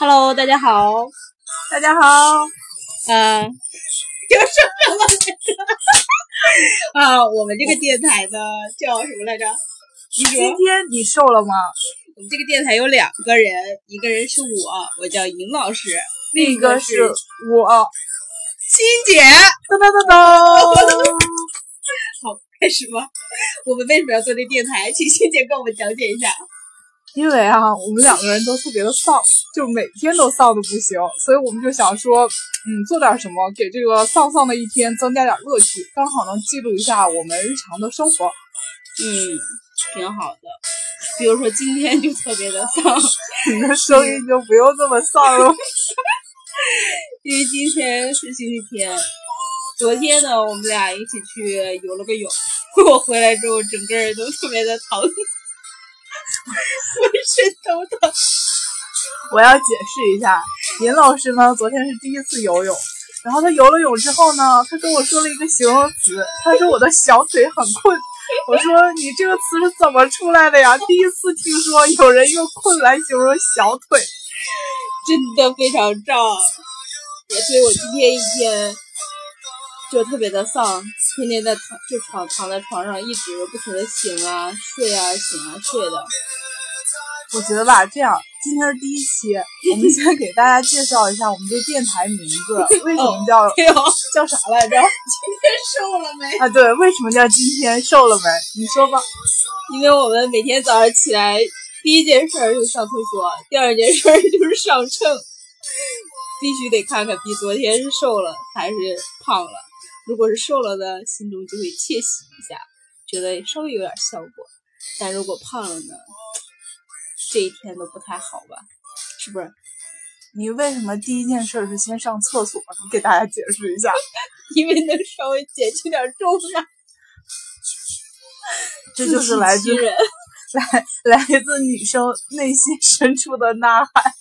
Hello，大家好，大家好，嗯、又说什么来着？啊，我们这个电台呢叫什么来着？你说今，天你瘦了吗？我们这个电台有两个人，一个人是我，我叫尹老师，另另一个是是我，欣姐。噔噔噔噔，好，开始吧。我们为什么要做这电台？请欣姐跟我们讲解一下。因为啊，我们两个人都特别的丧，就每天都丧的不行，所以我们就想说，嗯，做点什么给这个丧丧的一天增加点乐趣，刚好能记录一下我们日常的生活。嗯，挺好的。比如说今天就特别的丧，你的声音就不用这么丧了。因为今天是星期天。昨天呢，我们俩一起去游了个泳，我回来之后整个人都特别的疼，浑身都疼。我要解释一下，尹老师呢，昨天是第一次游泳，然后他游了泳之后呢，他跟我说了一个形容词，他说我的小腿很困。我说你这个词是怎么出来的呀？第一次听说有人用困来形容小腿。真的非常胀，所以我今天一天就特别的丧，天天在躺就床躺在床上，一直不停的醒啊睡啊醒啊睡的。我觉得吧，这样今天是第一期，我们先给大家介绍一下我们这电台名字，为什么叫、叫啥来着？今天瘦了没？啊，对，为什么叫今天瘦了没？你说吧。因为我们每天早上起来，第一件事儿就是上厕所，第二件事儿就是上秤，必须得看看比昨天是瘦了还是胖了。如果是瘦了呢，心中就会窃喜一下，觉得稍微有点效果；但如果胖了呢，这一天都不太好吧？是不是？你为什么第一件事是先上厕所？你给大家解释一下。因为能稍微减轻点重量。这就是来自。来来自女生内心深处的呐喊。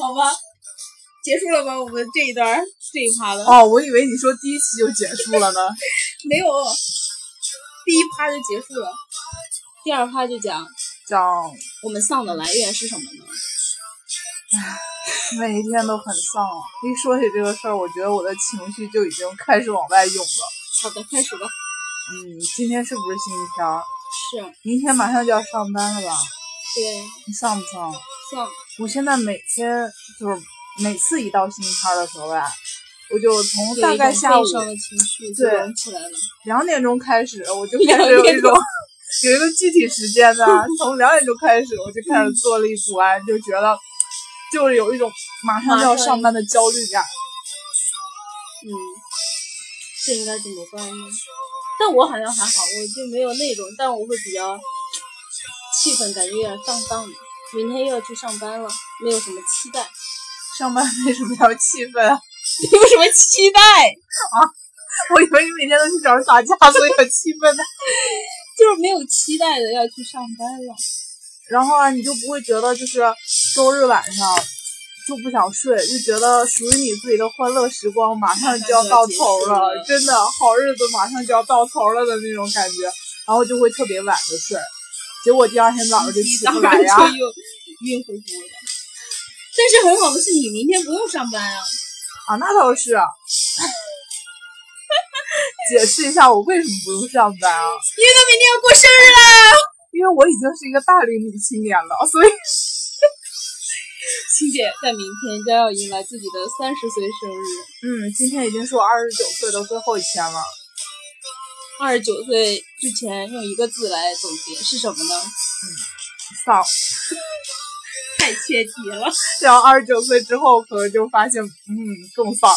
好吧，结束了吗？我们这一段这一趴的。哦，我以为你说第一期就结束了呢。没有，第一趴就结束了，第二趴就讲讲我们丧的来源是什么呢？每一天都很丧啊！一说起这个事儿，我觉得我的情绪就已经开始往外涌了。好的，开始吧。嗯，今天是不是星期天？是，明天马上就要上班了吧？对，你丧不丧？丧，我现在每天就是每次一到星期天的时候吧，我就从大概下午悲伤的情绪起来了。两点钟开始，我就 开始有一种有一个具体时间的，从两点钟开始我就开始坐立不安，就觉得就是有一种马上就要上班的焦虑感。嗯，这应该怎么办呢？但我好像还好，我就没有那种，但我会比较气氛，感觉有点荡荡的。明天又要去上班了，没有什么期待，上班为什么要气愤啊？你 有什么期待啊，我以为你每天都去找人打架，所以很气愤呢。就是没有期待的要去上班了。然后啊，你就不会觉得就是周日晚上就不想睡，就觉得属于你自己的欢乐时光马上就要到头了，真的好日子马上就要到头了的那种感觉，然后就会特别晚的睡，结果第二天早上就起不来呀。就又晕乎乎的。但是很好的是，你明天不用上班啊。啊，那倒是。解释一下我为什么不用上班啊？因为他明天要过生日啦。因为我已经是一个大龄女青年了，所以 青姐在明天将要迎来自己的三十岁生日，嗯，今天已经是我二十九岁的最后一天了。二十九岁之前用一个字来总结是什么呢？嗯丧，太切题了。然后二十九岁之后，可能就发现，嗯，更丧。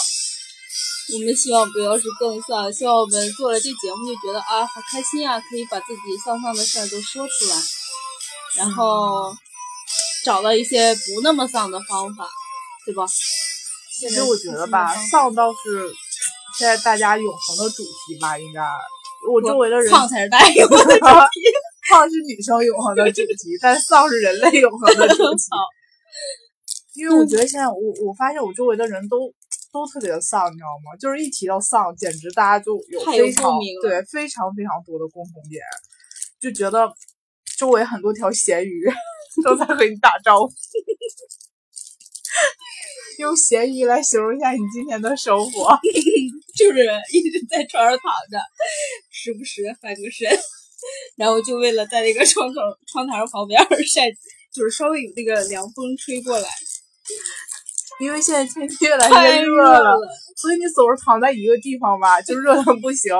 我们希望不要是更丧，希望我们做了这节目就觉得啊好开心啊，可以把自己丧丧的事儿都说出来，然后找到一些不那么丧的方法，对吧？其实我觉得吧，丧倒是现在大家永恒的主题吧，应该。我周围的人胖才是大家永恒的主题。胖是女生永恒的主题，但丧是人类永恒的主题。因为我觉得现在我我发现我周围的人都都特别的丧，你知道吗？就是一提到丧，简直大家就有非常对非常非常多的共同点，就觉得周围很多条咸鱼 都在和你打招呼。用咸鱼来形容一下你今天的生活，就是一直在床上躺着，时不时翻个身，然后就为了在那个窗口窗台旁边晒，就是稍微有那个凉风吹过来。因为现在天气越来越热了，所以你总是躺在一个地方吧，就热的不行。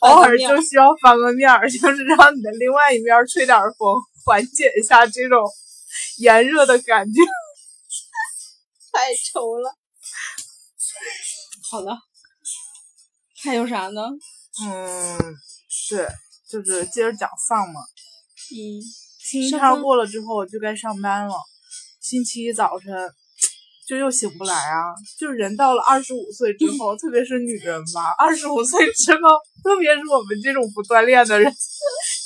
偶尔就需要翻个面儿，就是让你的另外一面吹点风，缓解一下这种炎热的感觉。太愁了。好了，还有啥呢？嗯，对，就是接着讲丧嘛。嗯。星期天过了之后就该上班了，星期一早晨就又醒不来啊！就是人到了二十五岁之后，特别是女人吧，二十五岁之后，特别是我们这种不锻炼的人，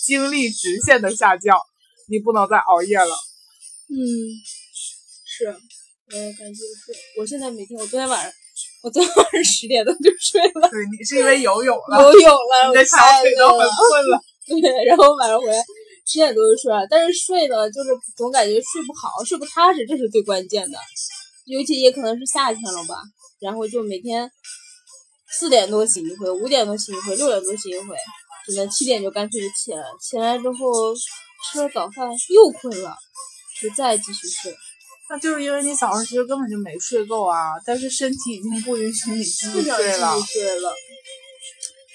精力直线的下降，你不能再熬夜了。嗯，是。我也感觉是，我现在每天，我昨天晚上，我昨天晚上十点多就睡了。对，你是因为游泳了。游泳了，你的小腿都很困了。对，然后晚上回来十点多就睡了，但是睡了就是总感觉睡不好，睡不踏实，这是最关键的。尤其也可能是夏天了吧，然后就每天四点多醒一回，五点多醒一回，六点多醒一回，只能七点就干脆就起来了。起来之后吃了早饭又困了，就再继续睡。那就是因为你早上其实根本就没睡够啊，但是身体已经不允许你继续睡了。睡了。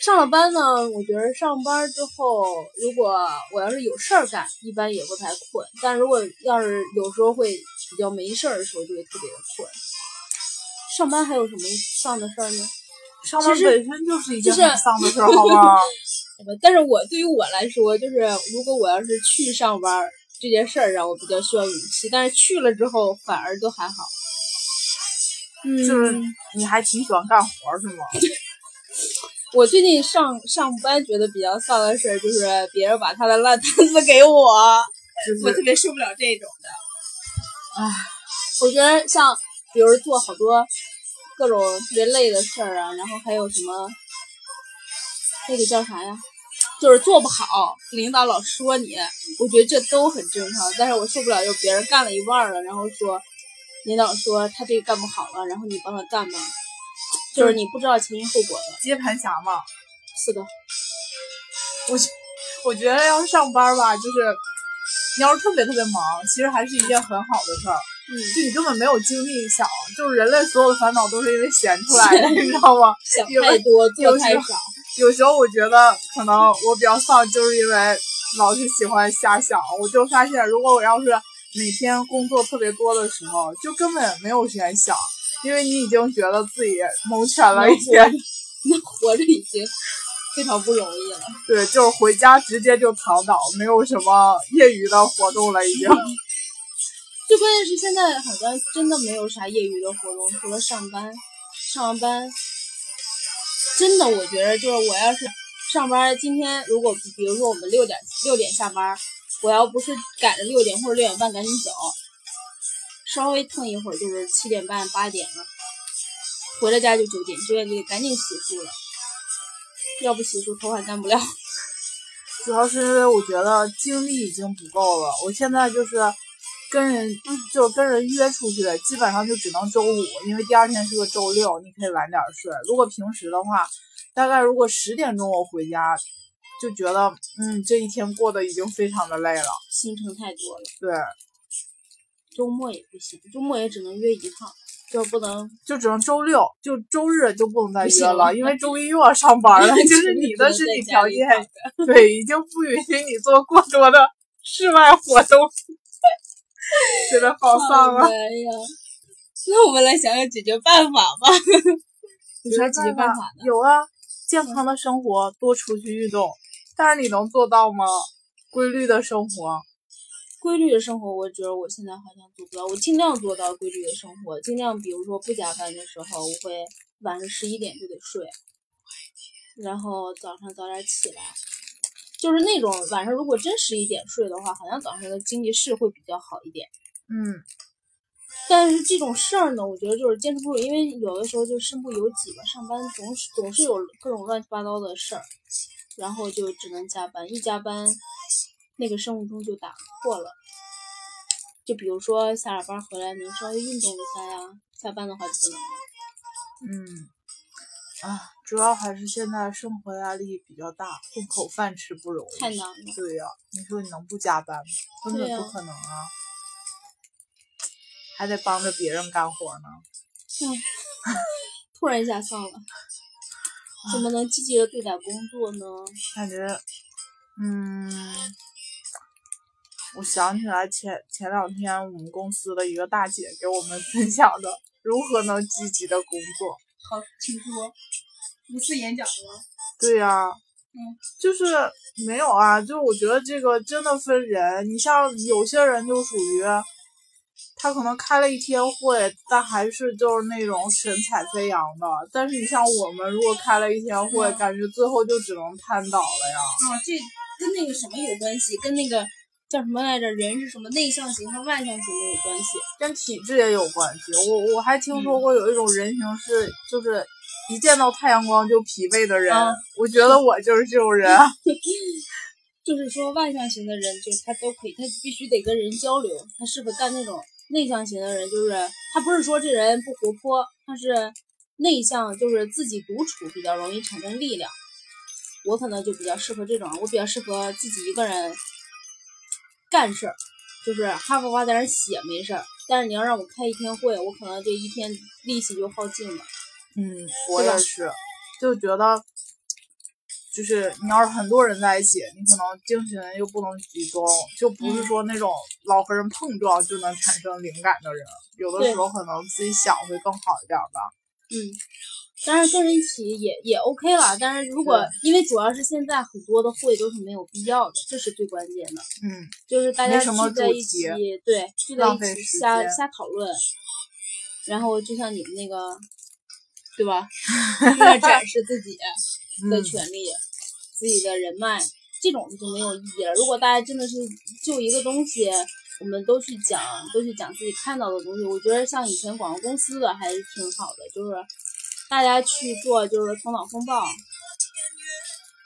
上了班呢，我觉得上班之后，如果我要是有事儿干，一般也不太困。但如果要是有时候会比较没事儿的时候，就会特别的困。上班还有什么丧的事儿呢？上班本身就是一件很丧的事儿，好吧？但是我对于我来说，就是如果我要是去上班。这件事儿让我比较需要勇气，但是去了之后反而都还好。嗯，就是你还挺喜欢干活是吗？我最近上上班觉得比较丧的事儿就是别人把他的烂摊子给我，我特别受不了这种的。唉，我觉得像比如做好多各种特别累的事儿啊，然后还有什么那个叫啥呀？就是做不好，领导老说你，我觉得这都很正常。但是我受不了，就别人干了一半了，然后说领导说他这个干不好了，然后你帮他干吧，就是你不知道前因后果的接盘侠嘛。是的，我我觉得要是上班吧，就是你要是特别特别忙，其实还是一件很好的事儿。嗯，就你根本没有精力想，就是人类所有的烦恼都是因为闲出来的，你知道吗？想太多，做太少。有时候我觉得可能我比较丧，就是因为老是喜欢瞎想。我就发现，如果我要是每天工作特别多的时候，就根本没有时间想，因为你已经觉得自己蒙圈了一天，那活着已经非常不容易了。对，就是回家直接就躺倒，没有什么业余的活动了，已经。最关键是现在好像真的没有啥业余的活动，除了上班，上完班。真的，我觉得就是我要是上班，今天如果比如说我们六点六点下班，我要不是赶着六点或者六点半赶紧走，稍微腾一会儿就是七点半八点了，回了家就九点，九点就得赶紧洗漱了，要不洗漱头发干不了。主要是因为我觉得精力已经不够了，我现在就是。跟人就跟人约出去的，基本上就只能周五，因为第二天是个周六，你可以晚点睡。如果平时的话，大概如果十点钟我回家，就觉得嗯，这一天过得已经非常的累了，行程太多了。对，周末也不行，周末也只能约一趟，就不能就只能周六，就周日就不能再约了，因为周一又要上班了。就是你的身体条件，对，已经不允许你做过多的室外活动。觉得好丧啊！那我们来想想解决办法吧。有啥解决办法呢？有啊，健康的生活，多出去运动。但是你能做到吗？规律的生活，规律的生活，我觉得我现在好像做不到。我尽量做到规律的生活，尽量比如说不加班的时候，我会晚上十一点就得睡，然后早上早点起来。就是那种晚上如果真十一点睡的话，好像早上的精力是会比较好一点。嗯，但是这种事儿呢，我觉得就是坚持不住，因为有的时候就身不由己吧，上班总是总是有各种乱七八糟的事儿，然后就只能加班，一加班那个生物钟就打破了。就比如说下了班回来能稍微运动一下呀，下班的话就不能了。嗯，啊，主要还是现在生活压力比较大，混口饭吃不容易。太难了。对呀、你说你能不加班吗？根本不可能啊，还得帮着别人干活呢。突然一下丧了，怎么能积极的对待工作呢？感觉，嗯，我想起来前前两天我们公司的一个大姐给我们分享的如何能积极的工作。好，请说。五次演讲吗？对呀、嗯，就是没有啊，就是我觉得这个真的分人。你像有些人就属于，他可能开了一天会，但还是就是那种神采飞扬的。但是你像我们，如果开了一天会，嗯感觉最后就只能瘫倒了呀。啊，这跟那个什么有关系？跟那个叫什么来着？人是什么内向型和外向型的有关系？跟体质也有关系。我我还听说过有一种人型是，就是一见到太阳光就疲惫的人。啊我觉得我就是这种人。就是说外向型的人，就是他都可以，他必须得跟人交流，他适合干那种内向型的人，就是他不是说这人不活泼，他是内向，就是自己独处比较容易产生力量。我可能就比较适合这种，我比较适合自己一个人干事儿，就是哈哈哇在那儿写没事儿，但是你要让我开一天会，我可能这一天力气就耗尽了。嗯，我也是，就觉得，就是你要是很多人在一起，你可能精神又不能集中，就不是嗯。说那种老和人碰撞就能产生灵感的人，有的时候可能自己想会更好一点吧。嗯，但是跟人一起也也 OK 了，但是如果因为主要是现在很多的会都是没有必要的，这是最关键的，嗯，就是大家聚在一起，对，聚在一起瞎瞎讨论，然后就像你们那个，对吧？展示自己的嗯权利、自己的人脉，这种就没有意义了。如果大家真的是就一个东西，我们都去讲，都去讲自己看到的东西，我觉得像以前广告公司的还是挺好的，就是大家去做就是头脑风暴，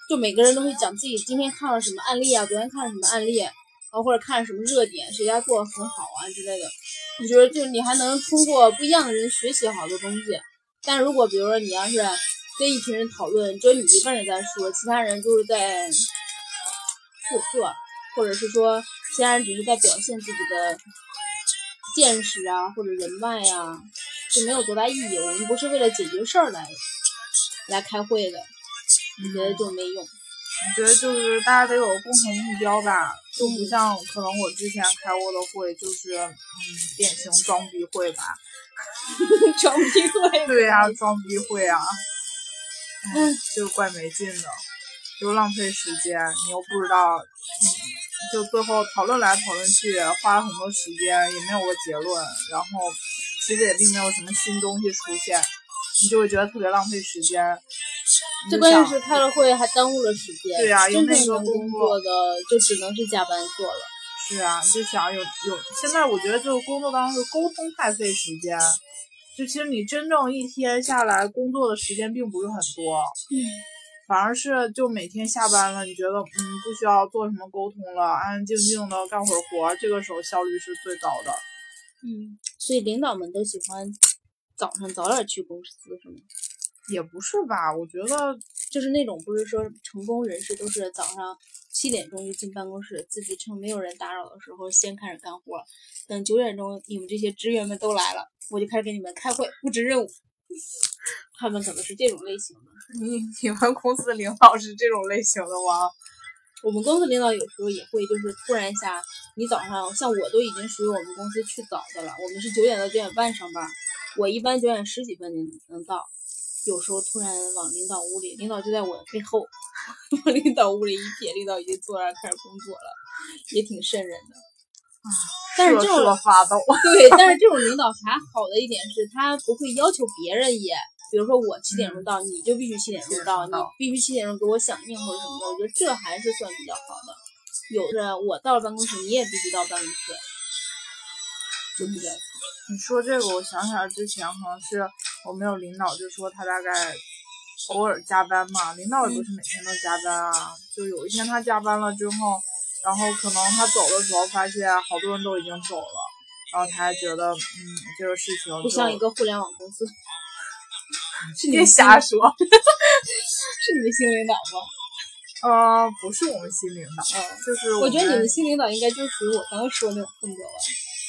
就每个人都会讲自己今天看了什么案例啊，昨天看了什么案例，然后或者看什么热点，谁家做的很好啊之类的。我觉得就是你还能通过不一样的人学习好多东西。但如果比如说你要是跟一群人讨论，只有你一个人在说，其他人就是在附和，或者是说其他人只是在表现自己的见识啊或者人脉呀，就没有多大意义。我们不是为了解决事儿来来开会的，我觉得就没用。我觉得就是大家得有共同目标吧，就不像可能我之前开过的会，就是嗯典型装逼会吧。装逼会，对呀、装逼会啊，就怪没劲的，就浪费时间，你又不知道，嗯，就最后讨论来讨论去，花了很多时间，也没有个结论，然后其实也并没有什么新东西出现，你就会觉得特别浪费时间。最关键想是开了会还耽误了时间。对啊有真那个正能工工作作的就只能是加班做了。是啊，就想有有，现在我觉得就是工作当中的沟通太费时间。就其实你真正一天下来工作的时间并不是很多，嗯，反而是就每天下班了，你觉得嗯不需要做什么沟通了，安安静静的干会儿活，这个时候效率是最高的。嗯，所以领导们都喜欢早上早点去公司，是吗？也不是吧，我觉得就是那种不是说成功人士都是早上七点钟就进办公室，自己趁没有人打扰的时候先开始干活，等九点钟你们这些职员们都来了，我就开始给你们开会布置任务。他们可能是这种类型的。你 你们公司领导是这种类型的吗？我们公司领导有时候也会，就是突然一下，你早上像我都已经属于我们公司去早的了，我们是九点到九点半上班，我一般九点十几分能能到，有时候突然往领导屋里，领导就在我背后，往 领导屋里一瞥，领导已经坐那儿开始工作了，也挺瘆人的。啊但是这瑟种瑟发抖。对，但是这种领导还好的一点是他不会要求别人也，比如说我七点钟到，你就必须七点钟到，你必须七点钟给我响应或者什么的，我觉得这还是算比较好的。有的我到了办公室，你也必须到办公室，你说这个，我想起来之前好像是我们有领导就说他大概偶尔加班嘛，领导也不是每天都加班啊。就有一天他加班了之后，然后可能他走的时候发现好多人都已经走了，然后他还觉得嗯这个事情不像一个互联网公司。是你别瞎说，是你们新领导吗？呃，不是我们新领导，就是我觉得你们新领导应该就属于我刚刚说的那种风格吧？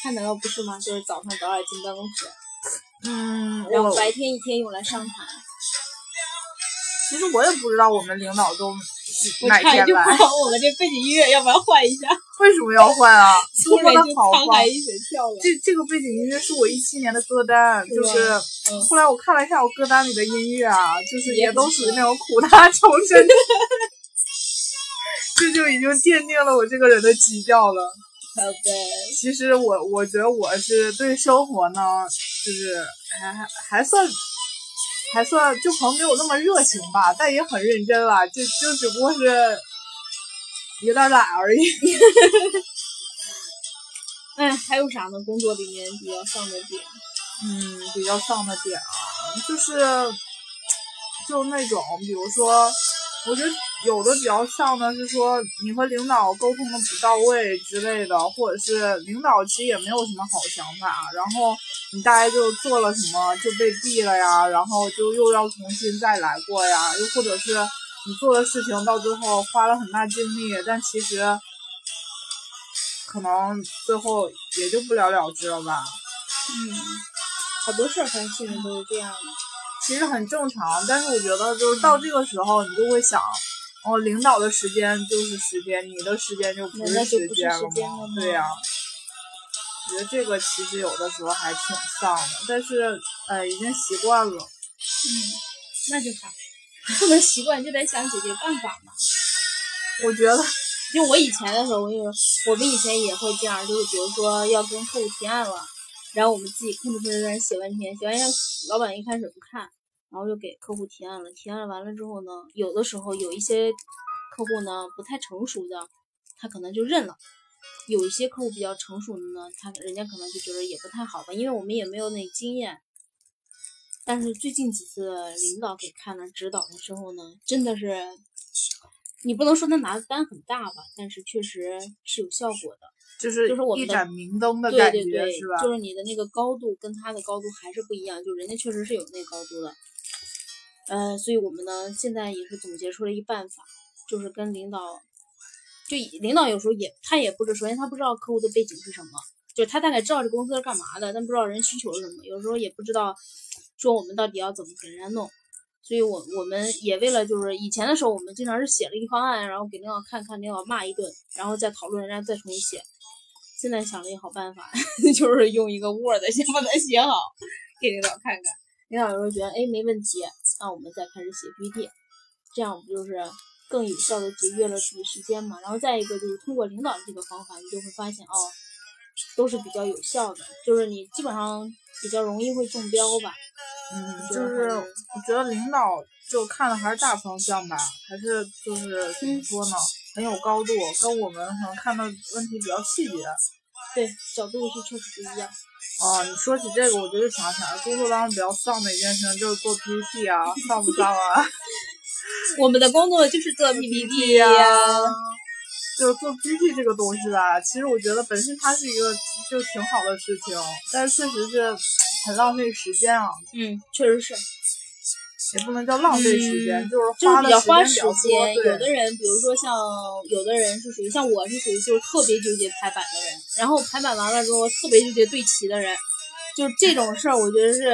他难道不是吗？就是早上早点进办公室，嗯，然后白天一天用来上台。其实我也不知道我们领导都哪天来。我们这背景音乐要不要换一下？为什么要换啊？多么的好换！这这个背景音乐是我一七年的歌单，就是后来我看了一下我歌单里的音乐啊，就是也都属于那种苦大仇深。这就已经奠定了我这个人的基调了。其实我我觉得我是对生活呢，就是还还还算。还算就可能没有那么热情吧，但也很认真了，就就只不过是有点懒而已。哎，还有啥呢？工作里面比较丧的点？嗯，比较丧的点啊，就是就那种，比如说，我觉得有的比较像的是说你和领导沟通的不到位之类的，或者是领导其实也没有什么好想法，然后。你大概就做了什么就被毙了呀，然后就又要重新再来过呀，又或者是你做的事情到最后花了很大精力，但其实可能最后也就不了了之了吧。嗯，好多事儿反正现在都是这样的，其实很正常。但是我觉得就是到这个时候，你就会想，哦，领导的时间就是时间，你的时间就不是时间了吗？对呀。觉得这个其实有的时候还挺丧的，但是呃已经习惯了。嗯，那就好，不能习惯就得想解决办法嘛。我觉得，就我以前的时候，我有我们以前也会这样，就是比如说要跟客户提案了，然后我们自己吭哧吭哧在那写半天，写完天老板一开始不看，然后就给客户提案了，提案完了之后呢，有的时候有一些客户呢不太成熟的，他可能就认了。有一些客户比较成熟的呢，他人家可能就觉得也不太好吧，因为我们也没有那经验。但是最近几次领导给看了指导的时候呢，真的是，你不能说他拿的单很大吧，但是确实是有效果的，就是就是我们一盏明灯的感觉是吧？就是你的那个高度跟他的高度还是不一样，就人家确实是有那高度的。呃，所以我们呢现在也是总结出了一办法，就是跟领导。就领导有时候也，他也不知，首先他不知道客户的背景是什么，就是他大概知道这公司是干嘛的，但不知道人需求是什么。有时候也不知道说我们到底要怎么给人家弄，所以我我们也为了就是以前的时候，我们经常是写了一个方案，然后给领导看看，领导骂一顿，然后再讨论，人家再重新写。现在想了一个好办法，就是用一个 Word 先把它写好，给领导看看。领导有时候觉得哎没问题，那我们再开始写 PPT，这样不就是？更有效的节约了自己时间嘛，然后再一个就是通过领导的这个方法，你就会发现哦，都是比较有效的，就是你基本上比较容易会中标吧。嗯，就是我觉得领导就看的还是大方向吧，还是就是怎么说呢，很有高度，跟我们可能看的问题比较细节。对，角度是确实不一样。哦，你说起这个，我就想起来工作当中比较丧的一件事情就是做 PPT 啊，丧不丧啊？我们的工作就是做 PPT 呀，就做 PPT 这个东西吧。其实我觉得本身它是一个就挺好的事情，但是确实是很浪费时间啊。嗯，确实是，也不能叫浪费时间，就是就是比较花时间。有的人，比如说像有的人是属于像我是属于就是特别纠结排版的人，然后排版完了之后特别纠结对齐的人。就这种事儿，我觉得是，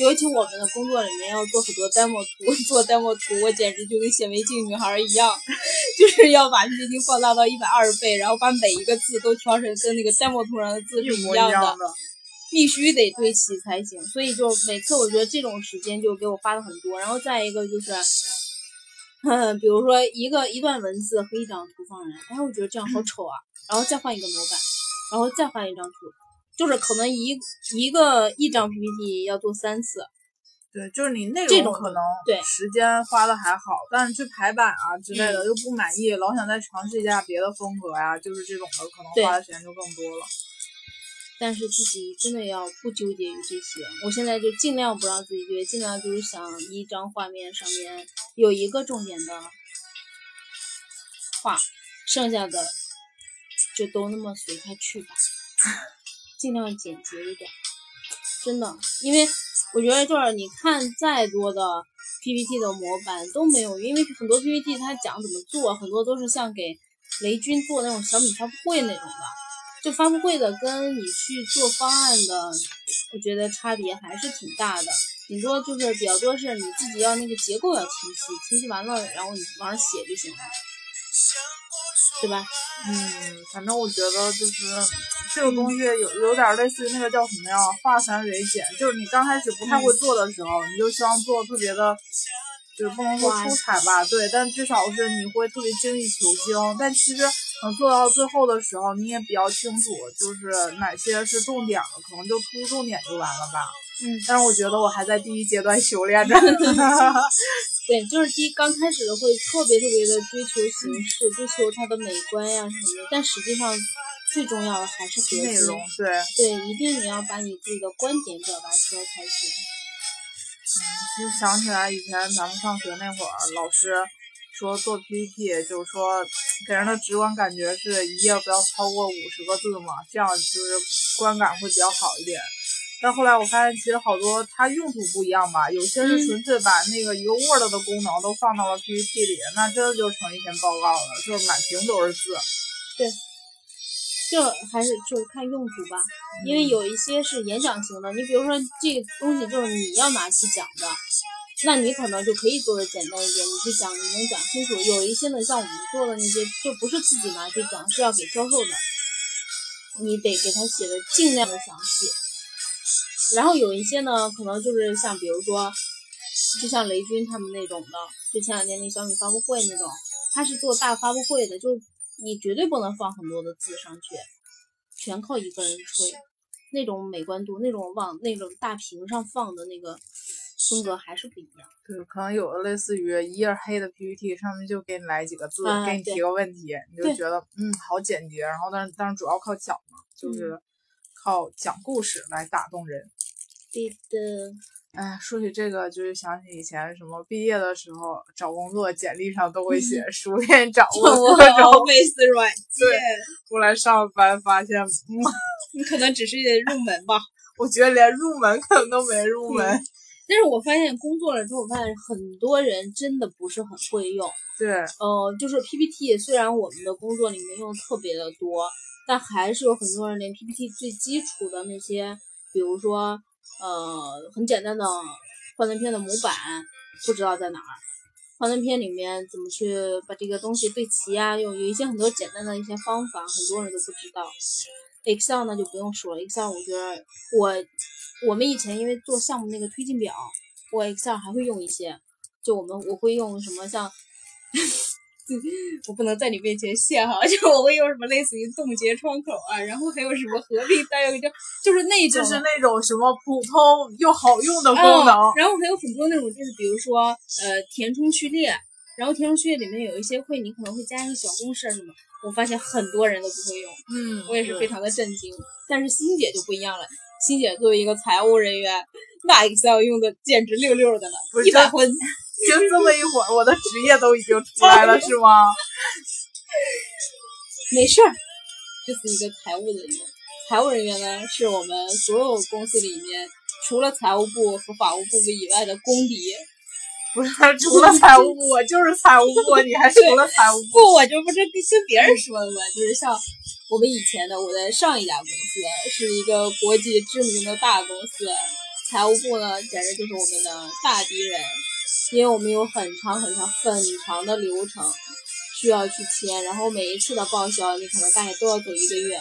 尤其我们的工作里面要做很多 demo 图，做 demo 图，我简直就跟显微镜女孩一样，就是要把 PPT 放大到一百二十倍，然后把每一个字都调成跟那个 demo 图上的字是一样的，必须得对齐才行。所以就每次我觉得这种时间就给我花的很多。然后再一个就是，嗯，比如说一个一段文字和一张图放上来，哎，我觉得这样好丑啊，然后再换一个模板，然后再换一张图。就是可能一一个一张 PPT 要做三次，对，就是你那种可能对时间花的还好，但是去排版啊之类的又不满意，老想再尝试一下别的风格呀，就是这种的可能花的时间就更多了。但是自己真的要不纠结于这些，我现在就尽量不让自己纠结，尽量就是想一张画面上面有一个重点的画，剩下的就都那么随它去吧，尽量简洁一点。真的，因为我觉得就是你看再多的 PPT 的模板都没有，因为很多 PPT 它讲怎么做，很多都是像给雷军做那种小米发布会那种的，就发布会的跟你去做方案的，我觉得差别还是挺大的。顶多就是比较多是你自己要那个结构要清晰，清晰完了，然后你往上写就行了，对吧？嗯，反正我觉得就是这个东西有有点类似于那个叫什么呀，化繁为简。就是你刚开始不太会做的时候，你就希望做特别的，就是不能说出彩吧，对，但至少是你会特别精益求精。但其实等做到最后的时候，你也比较清楚，就是哪些是重点了，可能就突出重点就完了吧。嗯，但是我觉得我还在第一阶段修炼着。对，就是第一刚开始的会特别特别的追求形式，追求它的美观呀什么的，但实际上最重要的还是内容。对对，一定你要把你自己的观点表达出来才行。嗯，其实想起来以前咱们上学那会儿，老师说做 PPT，就是说给人的直观感觉是一页不要超过五十个字嘛，这样就是观感会比较好一点。但后来我发现，其实好多它用途不一样吧，有些是纯粹把那个一个 Word 的功能都放到了 PPT 里，那真的就成一篇报告了，就是满屏都是字。对，就还是就是看用途吧，因为有一些是演讲型的，你比如说这个东西就是你要拿去讲的，那你可能就可以做的简单一点，你去讲你能讲清楚。有一些呢，像我们做的那些，就不是自己拿去讲，是要给销售的，你得给他写的尽量的详细。然后有一些呢，可能就是像比如说，就像雷军他们那种的，就前两天那小米发布会那种，他是做大发布会的，就你绝对不能放很多的字上去，全靠一个人吹，那种美观度，那种往那种大屏上放的那个风格还是不一样。对，可能有的类似于一页黑的 PPT，上面就给你来几个字，啊给你提个问题，你就觉得嗯好简洁，然后但是但是主要靠讲嘛，就是靠讲故事来打动人。对的，哎，说起这个，就是想起以前什么毕业的时候找工作，简历上都会写熟练掌 握我各种。Office 软件，后来上班发现，嗯，你可能只是入门吧。我觉得连入门可能都没入 门。但是我发现工作了之后，我发现很多人真的不是很会用。对，呃，就是 PPT，虽然我们的工作里面用特别的多，但还是有很多人连 PPT 最基础的那些，比如说呃很简单的幻灯片的模板不知道在哪儿，幻灯片里面怎么去把这个东西对齐啊，有有一些很多简单的一些方法，很多人都不知道。Excel 呢就不用说了，Excel 我觉得我我们以前因为做项目那个推进表，我 Excel 还会用一些，就我们我会用什么像。我不能在你面前现哈，就是我会用什么类似于冻结窗口啊，然后还有什么合并单元就就是那种就是那种什么普通又好用的功能。嗯然后还有很多那种就是比如说呃填充序列，然后填充序列里面有一些会你可能会加一些小公式什么，我发现很多人都不会用，嗯，我也是非常的震惊。但是欣姐就不一样了，欣姐作为一个财务人员，那 Excel 用的简直溜溜的了不，是这一百分。就这么一会儿，我的职业都已经出来了，是吗？没事儿，就是一个财务人员。财务人员呢，是我们所有公司里面除了财务部和法务部以外的公敌。不是，除了财务部，我就是财务部，你还 除了财务部？不，我就不是跟跟别人说的嘛，就是像我们以前的，我在上一家公司是一个国际知名的大公司，财务部呢简直就是我们的大敌人，因为我们有很长很长很长的流程需要去签，然后每一次的报销你可能大概都要走一个月。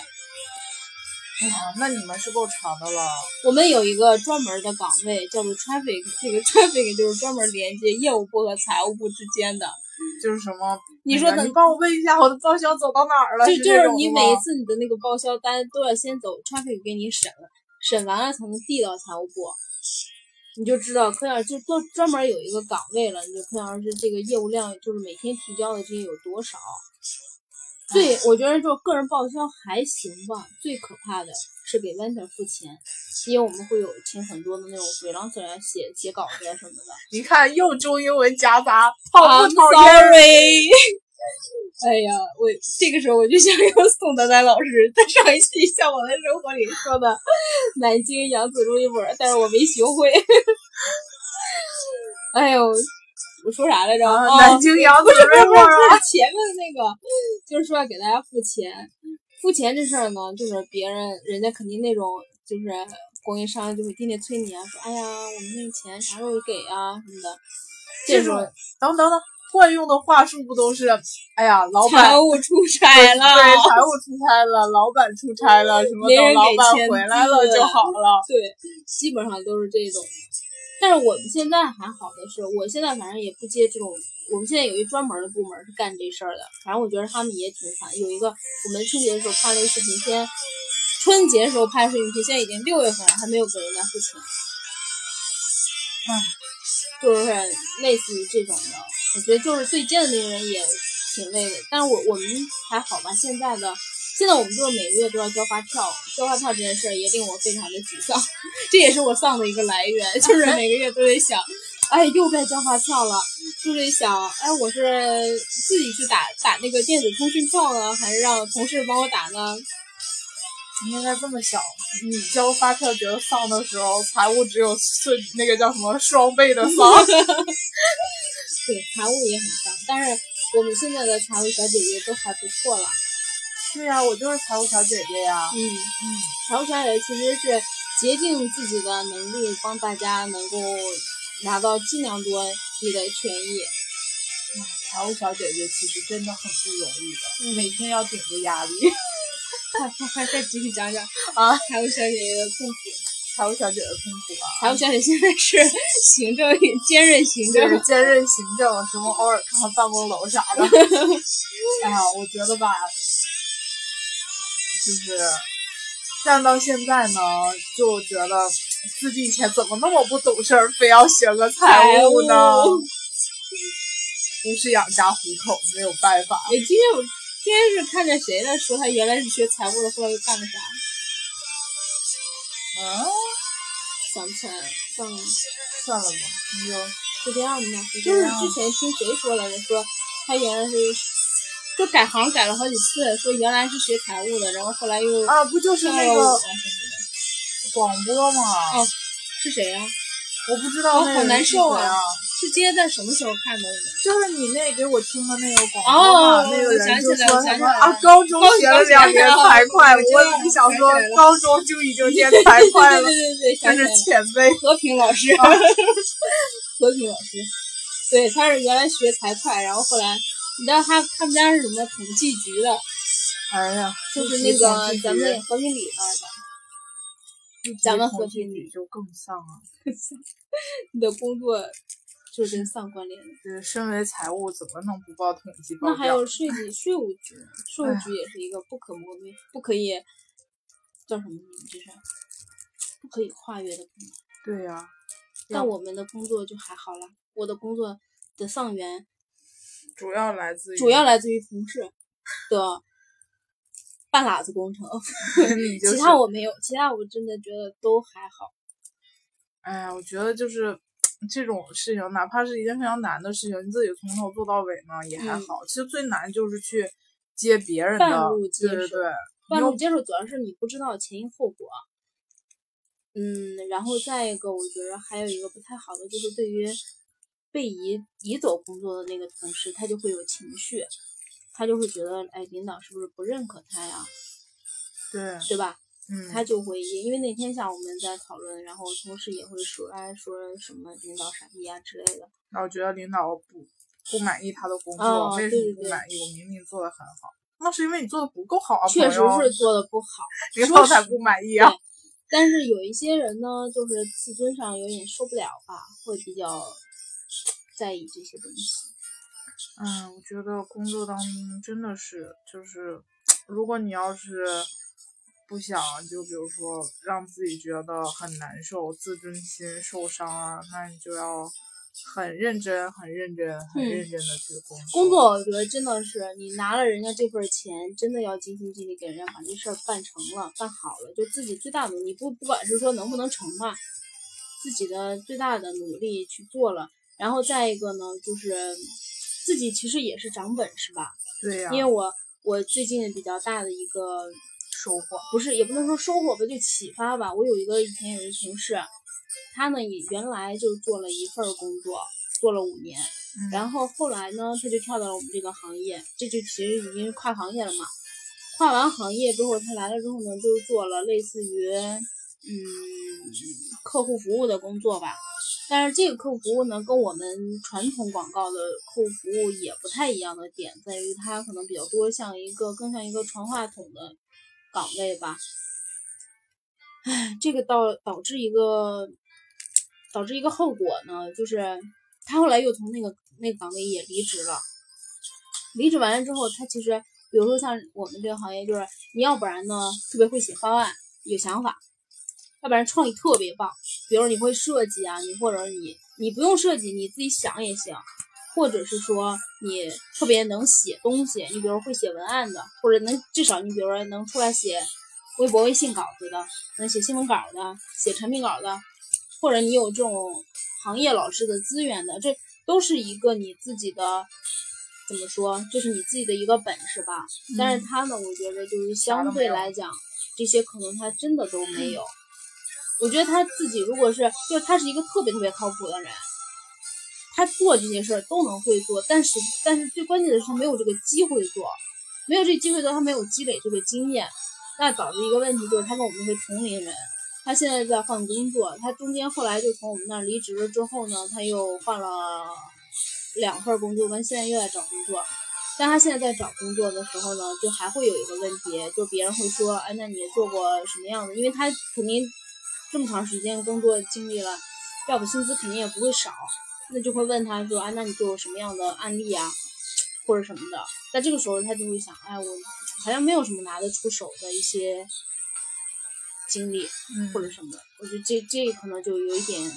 哎呀，那你们是够长的了。我们有一个专门的岗位叫做 traffic，这个 traffic 就是专门连接业务部和财务部之间的。就是什么？你说你帮我问一下我的报销走到哪儿了？就就是你每一次你的那个报销单都要先走 traffic 给你审，审完了才能递到财务部，你就知道科老师就专专门有一个岗位了，你就科老师这个业务量就是每天提交的这些有多少。最我觉得就个人报销还行吧，最可怕的是给 vendor 付钱，因为我们会有请很多的那种 freelancer 来写写稿子呀什么的。你看又中英文夹杂，好不 I'm 讨厌？sorry，哎呀，我这个时候我就想用宋丹丹老师在上一期《向往的生活》里说的南京扬子路一本，但是我没学会。哎呦，我说啥来着？哦南京扬子不是不是不是前面的那个，就是说要给大家付钱。付钱这事儿呢，就是别人人家肯定那种就是供应商就会天天催你啊，说哎呀，我们那个钱啥时候给啊什么的。这时候等等等，惯用的话术不都是，哎呀，老板财务出差了对，了，财务出差了，老板出差了，什么等老板给钱回来了就好了。对，基本上都是这种。但是我们现在还好的是，我现在反正也不接这种。我们现在有一专门的部门是干这事儿的，反正我觉得他们也挺惨。有一个我们春节的时候拍了一个视频，先春节的时候拍视频，现在已经六月份了，还没有给人家付钱。唉，就是类似于这种的，我觉得就是对接的那个人也挺累的。但是我我们还好吧，现在的现在我们就是每个月都要交发票，交发票这件事儿也令我非常的沮丧，这也是我丧的一个来源，就是每个月都得想，哎，又该交发票了，就得想，哎，我是自己去打打那个电子通讯票呢，还是让同事帮我打呢？你应该这么想，你交发票觉得丧的时候，财务只有是那个叫什么双倍的丧。对，财务也很丧，但是我们现在的财务小姐姐都还不错了。对呀、我就是财务小姐姐呀。嗯，嗯，财务小姐姐其实是竭尽自己的能力，帮大家能够拿到尽量多你的权益。财务小姐姐其实真的很不容易的，嗯每天要顶着压力。快快快，再继续讲讲 啊，财务小姐姐的痛苦。财务小姐的痛苦啊，财务小姐现在是行政兼任行政，兼任行政，什么偶尔看看办公楼啥的。哎呀，我觉得吧，就是干到现在呢，就觉得自己以前怎么那么不懂事儿，非要学个财务呢？不是养家糊口，没有办法。哎，今天我今天是看见谁在说他原来是学财务的，后来又干了啥？嗯，想不起来了，算了，算了吧，你就就这样吧。就是之前听谁说来着，说他原来是就改行改了好几次，说原来是学财务的，然后后来又啊，不就是那个广播吗？哦，是谁呀、我不知道哦好难受啊！是今天在什么时候看的？就是你那给我听的那个广播哦嘛，那个想人就起来我说什么啊，想起来了高中学了两年财会，我一想说高中就已经念财会对了对，对对，这是前辈。和平老师，和平老师，对，他是原来学财会，然后后来你知道他他们家是什么统计局的，哎呀，就是那个咱们和平里那儿的。咱们和和平平里就更丧了。你的工作就是跟丧关联是身为财务，怎么能不报统计报表那还有？税局、税务局，税务局也是一个不可磨灭、不可以叫什么名字？这是不可以跨越的部门。对呀、但我们的工作就还好了，我的工作的丧源主要来自于主要来自于同事的半拉子工程，就是其他我没有，其他我真的觉得都还好。哎呀，我觉得就是这种事情，哪怕是一件非常难的事情，你自己从头做到尾呢也还嗯好。其实最难就是去接别人半的路，接手对对对，半路接受主要是你不知道前因后果。嗯，然后再一个，我觉得还有一个不太好的，就是对于被移移走工作的那个同事，他就会有情绪，他就会觉得，哎，领导是不是不认可他呀？对，对吧？嗯，他就会因为那天下午我们在讨论，然后同事也会说，哎，说什么领导傻逼啊之类的。那我觉得领导不不满意他的工作，哦为什么不满意？我明明做的很好，那是因为你做的不够好啊，确实是做的不好，领导才不满意啊。但是有一些人呢，就是自尊上有点受不了吧，会比较在意这些东西。嗯，我觉得工作当中真的是，就是如果你要是不想，就比如说让自己觉得很难受、自尊心受伤啊，那你就要很认真、很认真、很嗯认真的去工作。工作我觉得真的是你拿了人家这份钱，真的要尽心尽力给人家把这事儿办成了、办好了，就自己最大努力，不不管是说能不能成吧，自己的最大的努力去做了。然后再一个呢，就是自己其实也是长本事吧，对呀、因为我我最近比较大的一个收获。不是也不能说收获吧，就启发吧。我有一个以前有一个同事，他呢也原来就做了一份工作，做了五年，嗯然后后来呢他就跳到了我们这个行业，这就其实已经是跨行业了嘛。跨完行业之后，他来了之后呢，就是做了类似于嗯客户服务的工作吧。但是这个客户服务呢，跟我们传统广告的客户服务也不太一样的点在于，它可能比较多像一个更像一个传话筒的岗位吧。唉，这个导导致一个导致一个后果呢，就是他后来又从那个那个岗位也离职了。离职完了之后，他其实比如说像我们这个行业，就是你要不然呢特别会写方案，有想法，要不然创意特别棒，比如你会设计啊，你或者你你不用设计，你自己想也行，或者是说你特别能写东西，你比如会写文案的，或者能至少你比如说能出来写微博、微信稿子的，能写新闻稿的，写产品稿的，或者你有这种行业老师的资源的，这都是一个你自己的。怎么说，就是你自己的一个本事吧。但是他呢，我觉得就是相对来讲，这些可能他真的都没有。我觉得他自己如果是，就是他是一个特别特别靠谱的人，他做这些事儿都能会做，但是但是最关键的是他没有这个机会做，没有这机会做，他没有积累这个经验，那导致一个问题就是他跟我们是同龄人，他现在在换工作，他中间后来就从我们那儿离职了之后呢，他又换了两份工作，完现在又在找工作。但他现在在找工作的时候呢，就还会有一个问题，就别人会说，哎，那你做过什么样的？因为他肯定这么长时间工作经历了，要不薪资肯定也不会少，那就会问他说，哎，那你做过什么样的案例啊，或者什么的？在这个时候他就会想，哎，我好像没有什么拿得出手的一些经历嗯或者什么的，我觉得这这可能就有一点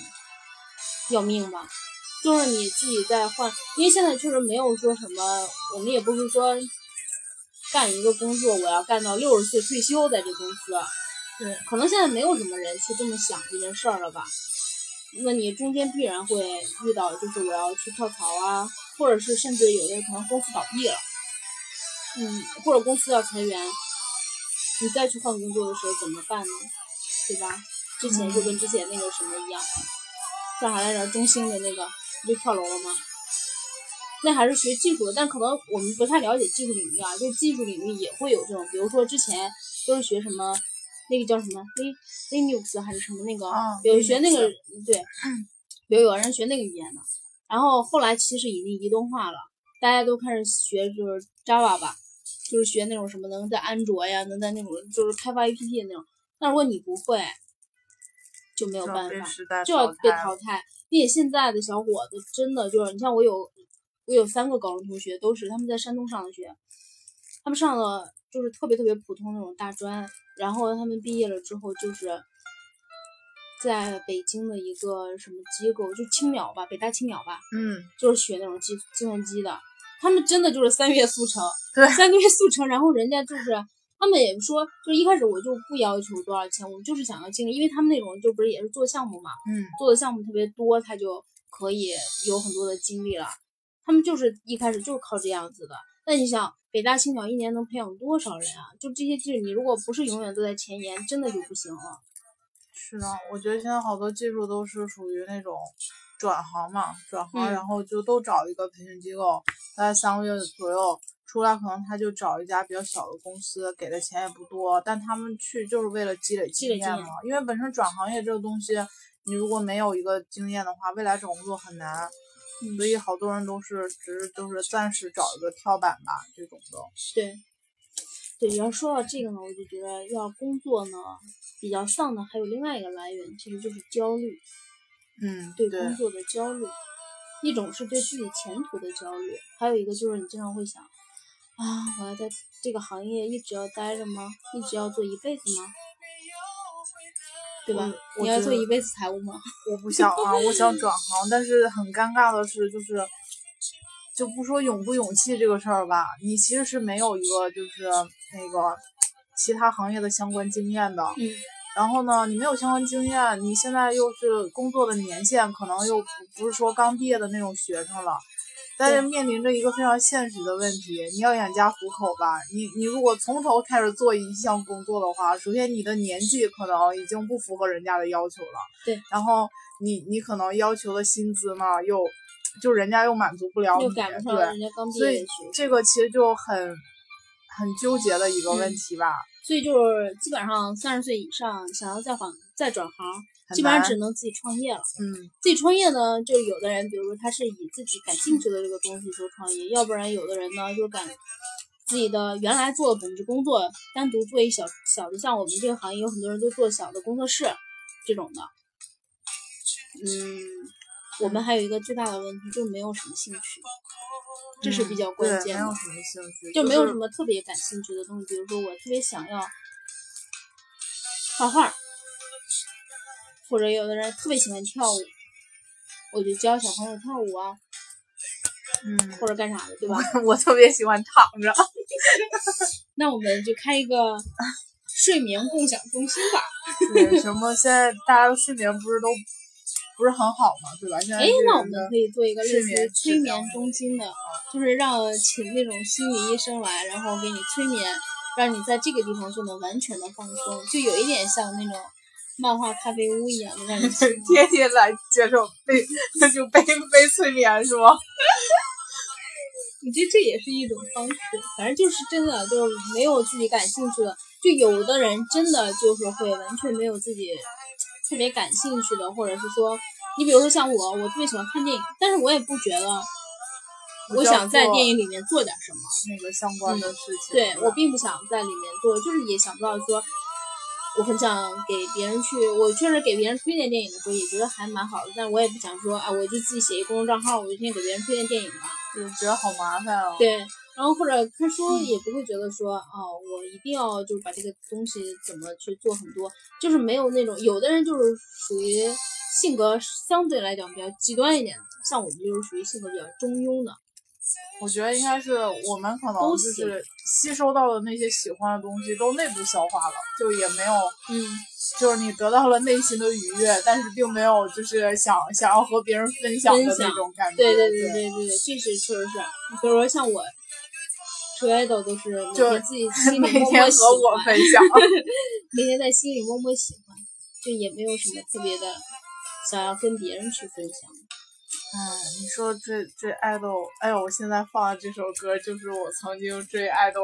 要命吧。就是你自己在换，因为现在确实没有说什么，我们也不是说干一个工作我要干到六十岁退休在这公司，对，可能现在没有什么人去这么想这件事儿了吧？那你中间必然会遇到，就是我要去跳槽啊，或者是甚至有的可能公司倒闭了，嗯，或者公司要裁员，你再去换工作的时候怎么办呢？对吧？之前就跟之前那个什么一样，叫啥来着？中兴的那个不就跳楼了吗？那还是学技术的，但可能我们不太了解技术领域啊，就技术领域也会有这种，比如说之前都是学什么，那个叫什么 Lin Linux 还是什么那个，啊有学那个对，有有人学那个语言的，然后后来其实已经移动化了，大家都开始学就是 Java 吧，就是学那种什么能在安卓呀，能在那种就是开发 APP 的那种，那如果你不会，就没有办法，就要被淘汰淘汰。并且现在的小伙子真的就是，你像我有我有三个高中同学，都是他们在山东上的学，他们上了就是特别特别普通那种大专，然后他们毕业了之后就是在北京的一个什么机构，就青鸟吧，北大青鸟吧，嗯，就是学那种计计算机的，他们真的就是三月速成，对三个月速成，然后人家就是他们也说，就一开始我就不要求多少钱，我就是想要经历，因为他们那种就不是也是做项目嘛，嗯，做的项目特别多，他就可以有很多的经历了。他们就是一开始就是靠这样子的。那你想，北大青鸟一年能培养多少人啊？就这些技术，你如果不是永远都在前沿，真的就不行了。是啊，我觉得现在好多技术都是属于那种转行嘛，转行，嗯然后就都找一个培训机构，大概三个月左右出来，可能他就找一家比较小的公司，给的钱也不多，但他们去就是为了积累经验嘛，因为本身转行业这个东西，你如果没有一个经验的话，未来找工作很难。嗯所以好多人都是只是就是暂时找一个跳板吧，这种的。对，对，要说到这个呢，我就觉得要工作呢比较丧的还有另外一个来源，其实就是焦虑，嗯，对对工作的焦虑。一种是对自己前途的焦虑，还有一个就是你经常会想，啊，我要在这个行业一直要待着吗？一直要做一辈子吗？对吧？你要做一辈子财务吗？我不想啊，我想转行，但是很尴尬的是，就是就不说勇不勇气这个事儿吧，你其实是没有一个就是那个其他行业的相关经验的。嗯然后呢，你没有相关经验，你现在又是工作的年限，可能又不不是说刚毕业的那种学生了。但是面临着一个非常现实的问题，你要养家糊口吧？你你如果从头开始做一项工作的话，首先你的年纪可能已经不符合人家的要求了，对。然后你你可能要求的薪资呢，又就人家又满足不了你，对，所以这个其实就很很纠结的一个问题吧。所以就是基本上三十岁以上想要再换再转行。基本上只能自己创业了。嗯，自己创业呢，就有的人，比如说他是以自己感兴趣的这个东西做创业，要不然有的人呢就敢自己的原来做的本职工作单独做一小小的，像我们这个行业有很多人都做小的工作室这种的。嗯，我们还有一个最大的问题就是没有什么兴趣，这是比较关键的。没有什么兴趣，就没有什么特别感兴趣的东西。比如说我特别想要画画。或者有的人特别喜欢跳舞，我就教小朋友跳舞啊，嗯，或者干啥的，对吧？我特别喜欢躺着。那我们就开一个睡眠共享中心吧。对，什么？现在大家的睡眠不是都不是很好嘛，对吧？现在哎，那我们可以做一个类似催眠中心的，就是让请那种心理医生来，然后给你催眠，让你在这个地方就能完全的放松，就有一点像那种。漫画咖啡屋一样的感觉，天天来接受被那就被被催眠是吗？我觉得这也是一种方式，反正就是真的，就是没有自己感兴趣的，就有的人真的就是会完全没有自己特别感兴趣的，或者是说，你比如说像我，我特别喜欢看电影，但是我也不觉得我想在电影里面做点什么那个相关的事情，对我并不想在里面做，就是也想不到说。我很想给别人去，我确实给别人推荐电影的时候也觉得还蛮好的，但我也不想说啊，我就自己写一公众账号，我就天天给别人推荐电影吧，就觉得好麻烦哦。对，然后或者看书也不会觉得说，哦，我一定要就是把这个东西怎么去做很多，就是没有那种，有的人就是属于性格相对来讲比较极端一点的，像我们就是属于性格比较中庸的。我觉得应该是我们可能就是吸收到的那些喜欢的东西都内部消化了，就也没有，嗯，就是你得到了内心的愉悦，但是并没有就是想想要和别人分享的那种感觉。对对对对对，这是确实是。比如说像我，追爱豆都是每天自己心里默默喜欢，每天在心里默默喜欢，就也没有什么特别的想要跟别人去分享。哎，你说追追爱豆，哎呦，我现在放的这首歌就是我曾经追爱豆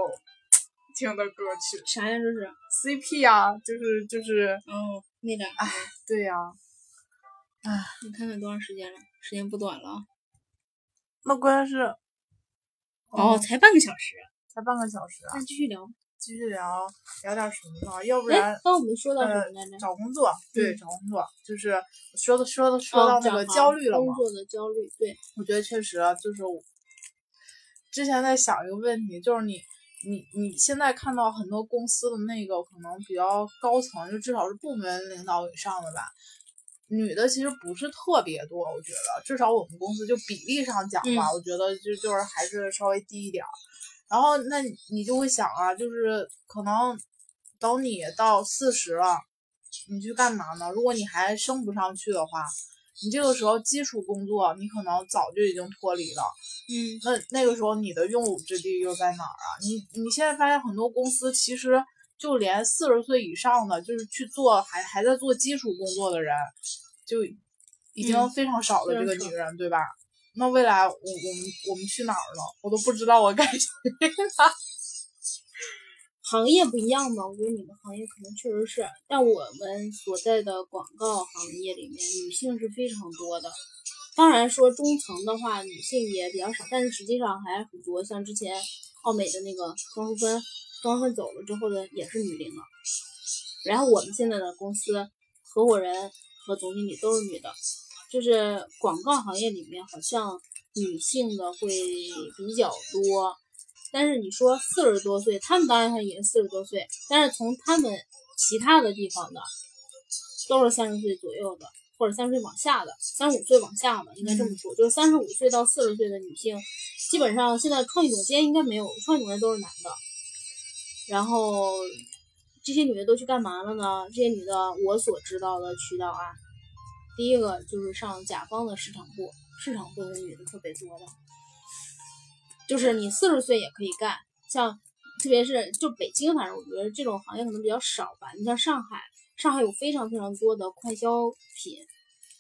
听的歌曲。啥呀？这是 CP 呀，就是就是。哦，那个。哎，对呀。哎，你看看多长时间了？时间不短了。那关键是。哦，才半个小时。才半个小时啊。那继续聊。继续聊聊点什么呢？要不然，那我们说到什么来着？找工作，对，找工作，就是说的说的说到那个焦虑了嘛。工作的焦虑，对，我觉得确实就是之前在想一个问题，就是你你你现在看到很多公司的那个可能比较高层，就至少是部门领导以上的吧，女的其实不是特别多，我觉得至少我们公司就比例上讲吧，我觉得就就是还是稍微低一点儿。然后，那你就会想啊，就是可能等你到四十了，你去干嘛呢？如果你还升不上去的话，你这个时候基础工作你可能早就已经脱离了。嗯，那那个时候你的用武之地又在哪儿啊？你你现在发现很多公司其实就连四十岁以上的，就是去做还还在做基础工作的人，就已经非常少的这个女人，对吧？那未来我我们我们去哪儿了？我都不知道我该去哪。行业不一样嘛，我觉得你们行业可能确实是，但我们所在的广告行业里面女性是非常多的。当然说中层的话，女性也比较少，但是实际上还很多。像之前奥美的那个庄淑芬，庄淑芬走了之后的也是女领导。然后我们现在的公司合伙人和总经理都是女的。就是广告行业里面好像女性的会比较多，但是你说四十多岁，他们当然也是四十多岁，但是从他们其他的地方的都是三十岁左右的，或者三十岁往下的，三十五岁往下的，应该这么说，就是三十五岁到四十岁的女性，基本上现在创意总监应该没有，创意总监都是男的。然后这些女的都去干嘛了呢？这些女的我所知道的渠道啊。第一个就是上甲方的市场部，市场部的女的特别多的，就是你四十岁也可以干，像特别是就北京，反正我觉得这种行业可能比较少吧。你像上海，上海有非常非常多的快消品，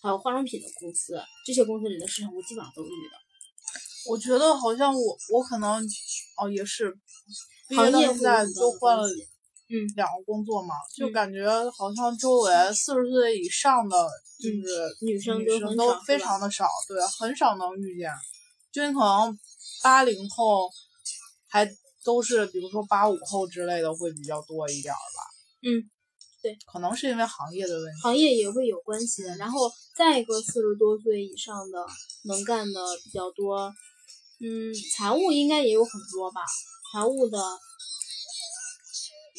还有化妆品的公司，这些公司里的市场部基本上都是女的。我觉得好像我我可能哦也是，行业现在都换了嗯两个工作嘛，就嗯感觉好像周围四十岁以上的就是女生女生都非常的少，对，很少能遇见。就你可能八零后还都是比如说八五后之类的会比较多一点儿吧。嗯，对，可能是因为行业的问题。行业也会有关系的。然后再一个四十多岁以上的能干的比较多，嗯，财务应该也有很多吧。财务的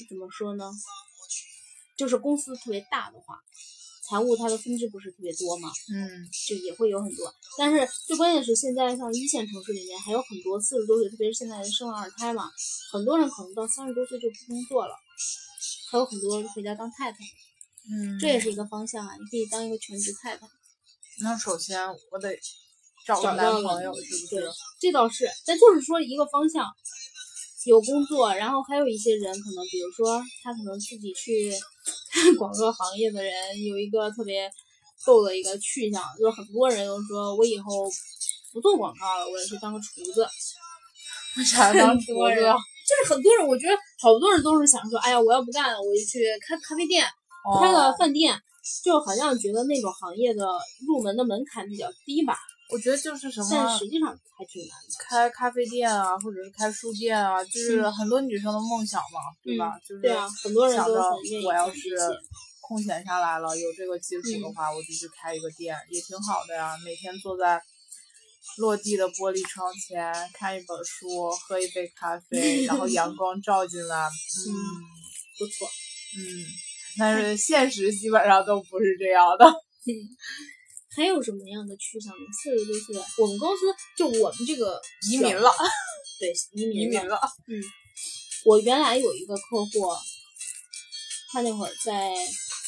怎么说呢？就是公司特别大的话，财务它的分支不是特别多嘛，嗯，就也会有很多。但是最关键是现在像一线城市里面还有很多四十多岁，特别是现在生了二胎嘛，很多人可能到三十多岁就不工作了，还有很多回家当太太。嗯，这也是一个方向啊，你可以当一个全职太太。那首先我得找个男朋友，是不对是？这倒是，但就是说一个方向，有工作，然后还有一些人可能，比如说他可能自己去广告行业的人，有一个特别逗的一个去向，就是很多人都说我以后不做广告了，我也去当个厨子。为啥当厨子？就是很多人，我觉得好多人都是想说，哎呀，我要不干了，我就去开咖啡店，开个哦饭店，就好像觉得那种行业的入门的门槛比较低吧，我觉得就是什但么实际上还挺难的。开咖啡店啊，或者是开书店啊，就是很多女生的梦想嘛，对吧？就是很多人都想着我要是。空闲下来了，有这个基础嗯的话，我就去开一个店，也挺好的呀。每天坐在落地的玻璃窗前，看一本书，喝一杯咖啡，然后 阳光照进来，嗯不错，嗯。但是现实基本上都不是这样的。还有什么样的去向呢？四十多岁，我们公司就我们这个移民了，对，移民移民了。嗯我原来有一个客户，他那会儿在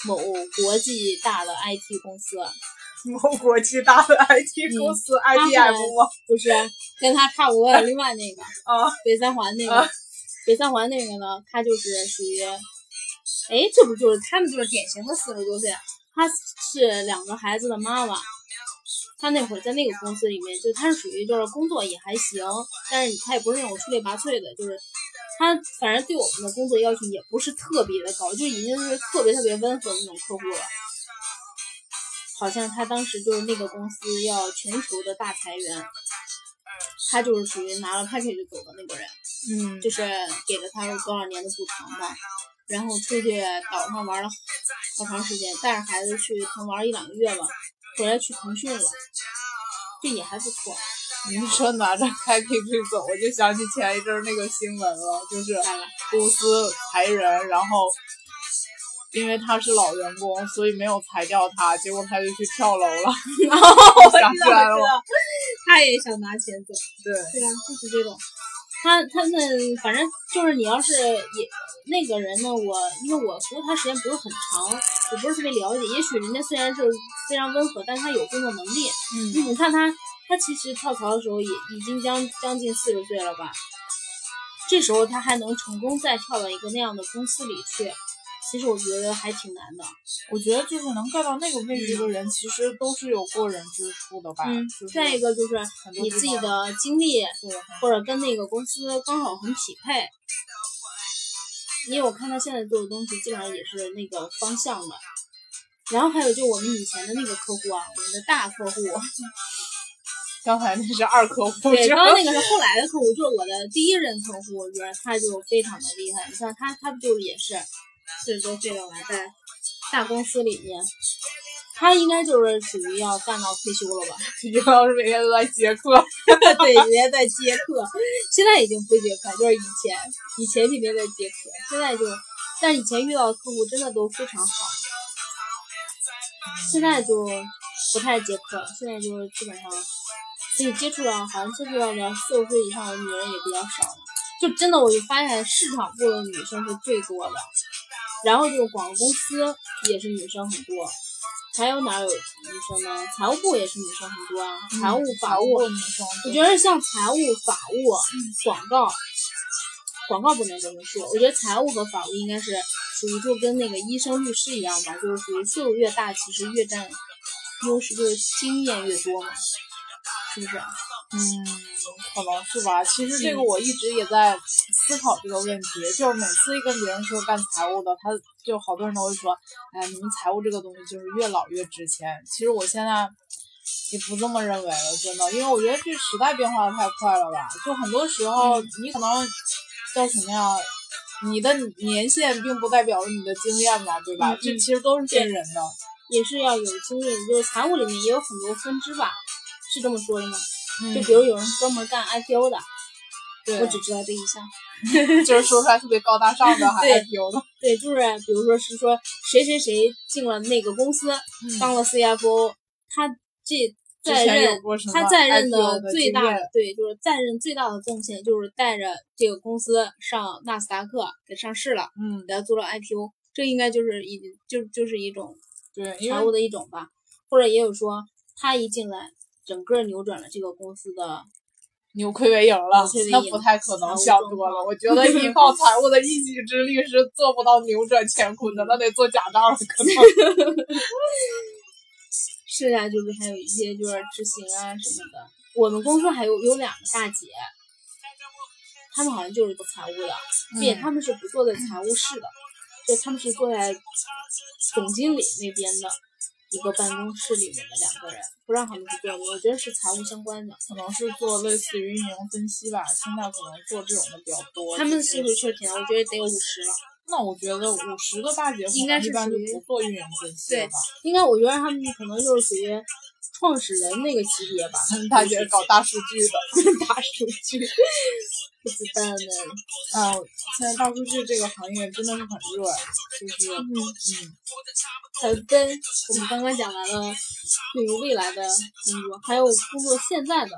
某国际大的 IT 公司，某国际大的 IT 公司、IBM 吗？不是跟他差不多的另外那个啊，北三环那个，啊北三环那个呢，他就是属于，哎，这不就是他们就是典型的四十多岁，他是两个孩子的妈妈。她那会儿在那个公司里面，就她是属于就是工作也还行，但是她也不是那种出类拔萃的，就是她反正对我们的工作要求也不是特别的高，就已经是特别特别温和的那种客户了。好像她当时就是那个公司要全球的大裁员，她就是属于拿了 package 走的那个人，嗯，就是给了她多少年的补偿嘛，然后出去岛上玩了好长时间，带着孩子去可能玩一两个月吧，回来去腾讯了，这也还不错。你一说拿着开 KK 走，我就想起前一阵那个新闻了，就是？公司裁人，然后因为他是老员工，所以没有裁掉他，结果他就去跳楼了。想起来了？他也想拿钱走。对，对啊，就是这种。他他们反正就是你要是也那个人呢，我因为我服务他时间不是很长，我不是特别了解。也许人家虽然是非常温和，但是他有工作能力。嗯，你看他，他其实跳槽的时候也已经将将近四十岁了吧？这时候他还能成功再跳到一个那样的公司里去，其实我觉得还挺难的。我觉得就是能干到那个位置的人，其实都是有过人之处的吧。嗯再一个就是你自己的经历，或者跟那个公司刚好很匹配。因为我看他现在做的东西基本上也是那个方向的。然后还有就我们以前的那个客户啊，我们的大客户，刚才那是二客户，对，是吧刚刚那个是后来的客户，就是我的第一任客户，我觉得他就非常的厉害。你像他，他不就也是四十多岁了吧，在大公司里面，他应该就是属于要干到退休了吧？袁老师每天都在接客。对，人家在接客，现在已经不接客，就是以前，以前天天在接客，现在就，但以前遇到的客户真的都非常好，现在就不太接客，现在就基本上自己接触到，好像接触到的四十岁以上的女人也比较少，就真的我就发现市场部的女生是最多的，然后就是广告公司也是女生很多，还有哪有女生呢？财务部也是女生很多啊，财务、法务。务女生，我觉得像财务、法务、广告，广告不能这么说。我觉得财务和法务应该是属于就跟那个医生、律师一样吧，就是属于岁数越大，其实越占优势，就是经验越多嘛，是不是？嗯，可能是吧。其实这个我一直也在思考这个问题，就是每次一跟别人说干财务的，他就好多人都会说，哎，你们财务这个东西就是越老越值钱。其实我现在也不这么认为了，真的，因为我觉得这时代变化的太快了吧，就很多时候你可能叫什么呀？你的年限并不代表你的经验嘛，对吧？这其实都是骗人的。也是要有经验，就是财务里面也有很多分支吧，是这么说的吗？嗯就比如有人专门干 IPO 的，对我只知道这一项。就是说出来特别高大上的，还对 IPO 的。对，就是比如说是说谁谁谁进了那个公司，嗯当了 CFO，他这在任他在任的最大对，就是在任最大的贡献就是带着这个公司上纳斯达克给上市了，嗯，给他做了 IPO，这应该就是一就就是一种对，因财务的一种吧，或者也有说他一进来，整个扭转了这个公司的扭亏为盈了那不太可能，想多了。我觉得依靠 财务的一己之力是做不到扭转乾坤的，那得做假账了，可能。剩下就是还有一些就是执行啊什么的。我们公司还有有两个大姐，她们好像就是做财务的，并且她们是不坐在财务室的，就她们是坐在总经理那边的一个办公室里面的两个人，不让他们去做，我觉得是财务相关的。可能是做类似于运营分析吧，现在可能做这种的比较多。他们就是岁数确实挺大，我觉得得有五十了。那我觉得五十个大姐夫应该是一般就属于不做运营分析了吧？应该我觉得他们可能就是属于创始人那个级别吧。大姐搞大数据的。大数据，不知道呢。啊，现在大数据这个行业真的是很热，就是嗯。嗯，还跟我们刚刚讲完了对于未来的工作，还有工作现在的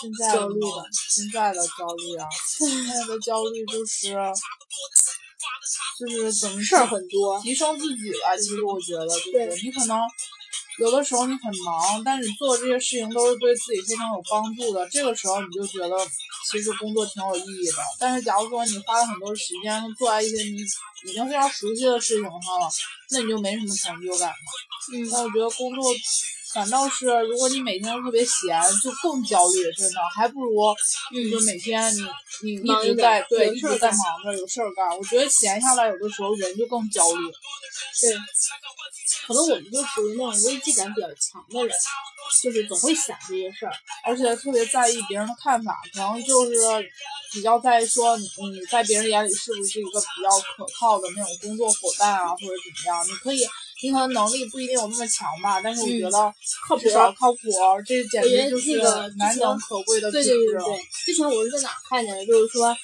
现在焦虑的现在的焦虑啊，现在的焦虑就是就是怎么事儿很多。提升自己吧。其实我觉得，就是你可能有的时候你很忙，但是你做这些事情都是对自己非常有帮助的。这个时候你就觉得其实工作挺有意义的。但是假如说你花了很多时间做在一些你已经非常熟悉的事情上了，那你就没什么成就感了。嗯，但我觉得工作反倒是，如果你每天都特别闲，就更焦虑，真的，还不如就每天你你一直在对一直在忙着，有事儿干。我觉得闲下来，有的时候人就更焦虑。对，可能我们就属于那种危机感比较强的人，就是总会想这些事儿。而且特别在意别人的看法，可能就是比较在意说你你在别人眼里是不是一个比较可靠的那种工作伙伴啊，或者怎么样？你可以，你可能能力不一定有那么强吧，但是我觉得靠谱靠谱，这简直就是个难能可贵的对品质了。对对对，之前我是在哪看见的，就是说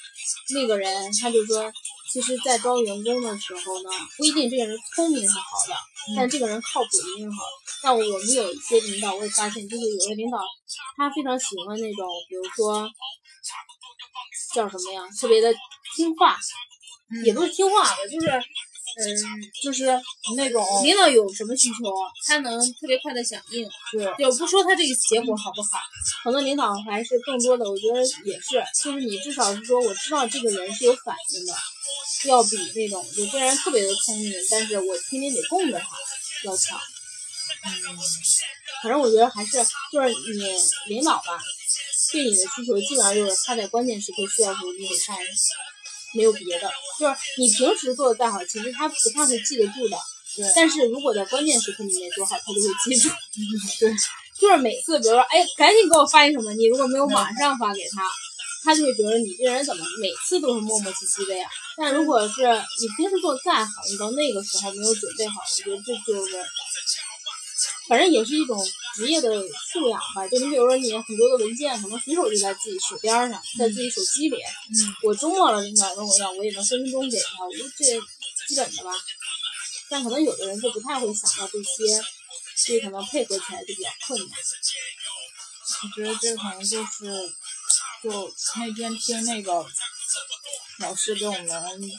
那个人他就说，其实，在招员工的时候呢，不一定这个人聪明是好的，但这个人靠谱一定好的。但我们有一些领导，我也发现，就是有些领导他非常喜欢那种，比如说叫什么呀，特别的听话，也不是听话吧，就是嗯，就是那种领导有什么需求，他能特别快的响应。对，就不说他这个结果好不好，可能领导还是更多的，我觉得也是，就是你至少是说我知道这个人是有反应的，要比那种就虽然特别的聪明，但是我天天得供着他要强。嗯，反正我觉得还是就是你领导吧，对你的需求基本上就是他在关键时刻需要的时候你得上，没有别的。就是你平时做的再好，其实他不太会记得住的。对但是如果在关键时刻你没做好，他就会记住。对，就是每次，比如说，哎，赶紧给我发一什么，你如果没有马上发给他，他就会觉得你这人怎么每次都是磨磨唧唧的呀？但如果是你平时做的再好，你到那个时候没有准备好，我觉得这就是，反正也是一种职业的素养吧。就你比如说，你很多的文件可能随手就在自己手边上，在自己手机里。嗯，我周末了，领导问我要，我也能分分钟给他。我觉得这基本的吧。但可能有的人就不太会想到这些，所以可能配合起来就比较困难。我觉得这可能就是，就那天听那个老师给我们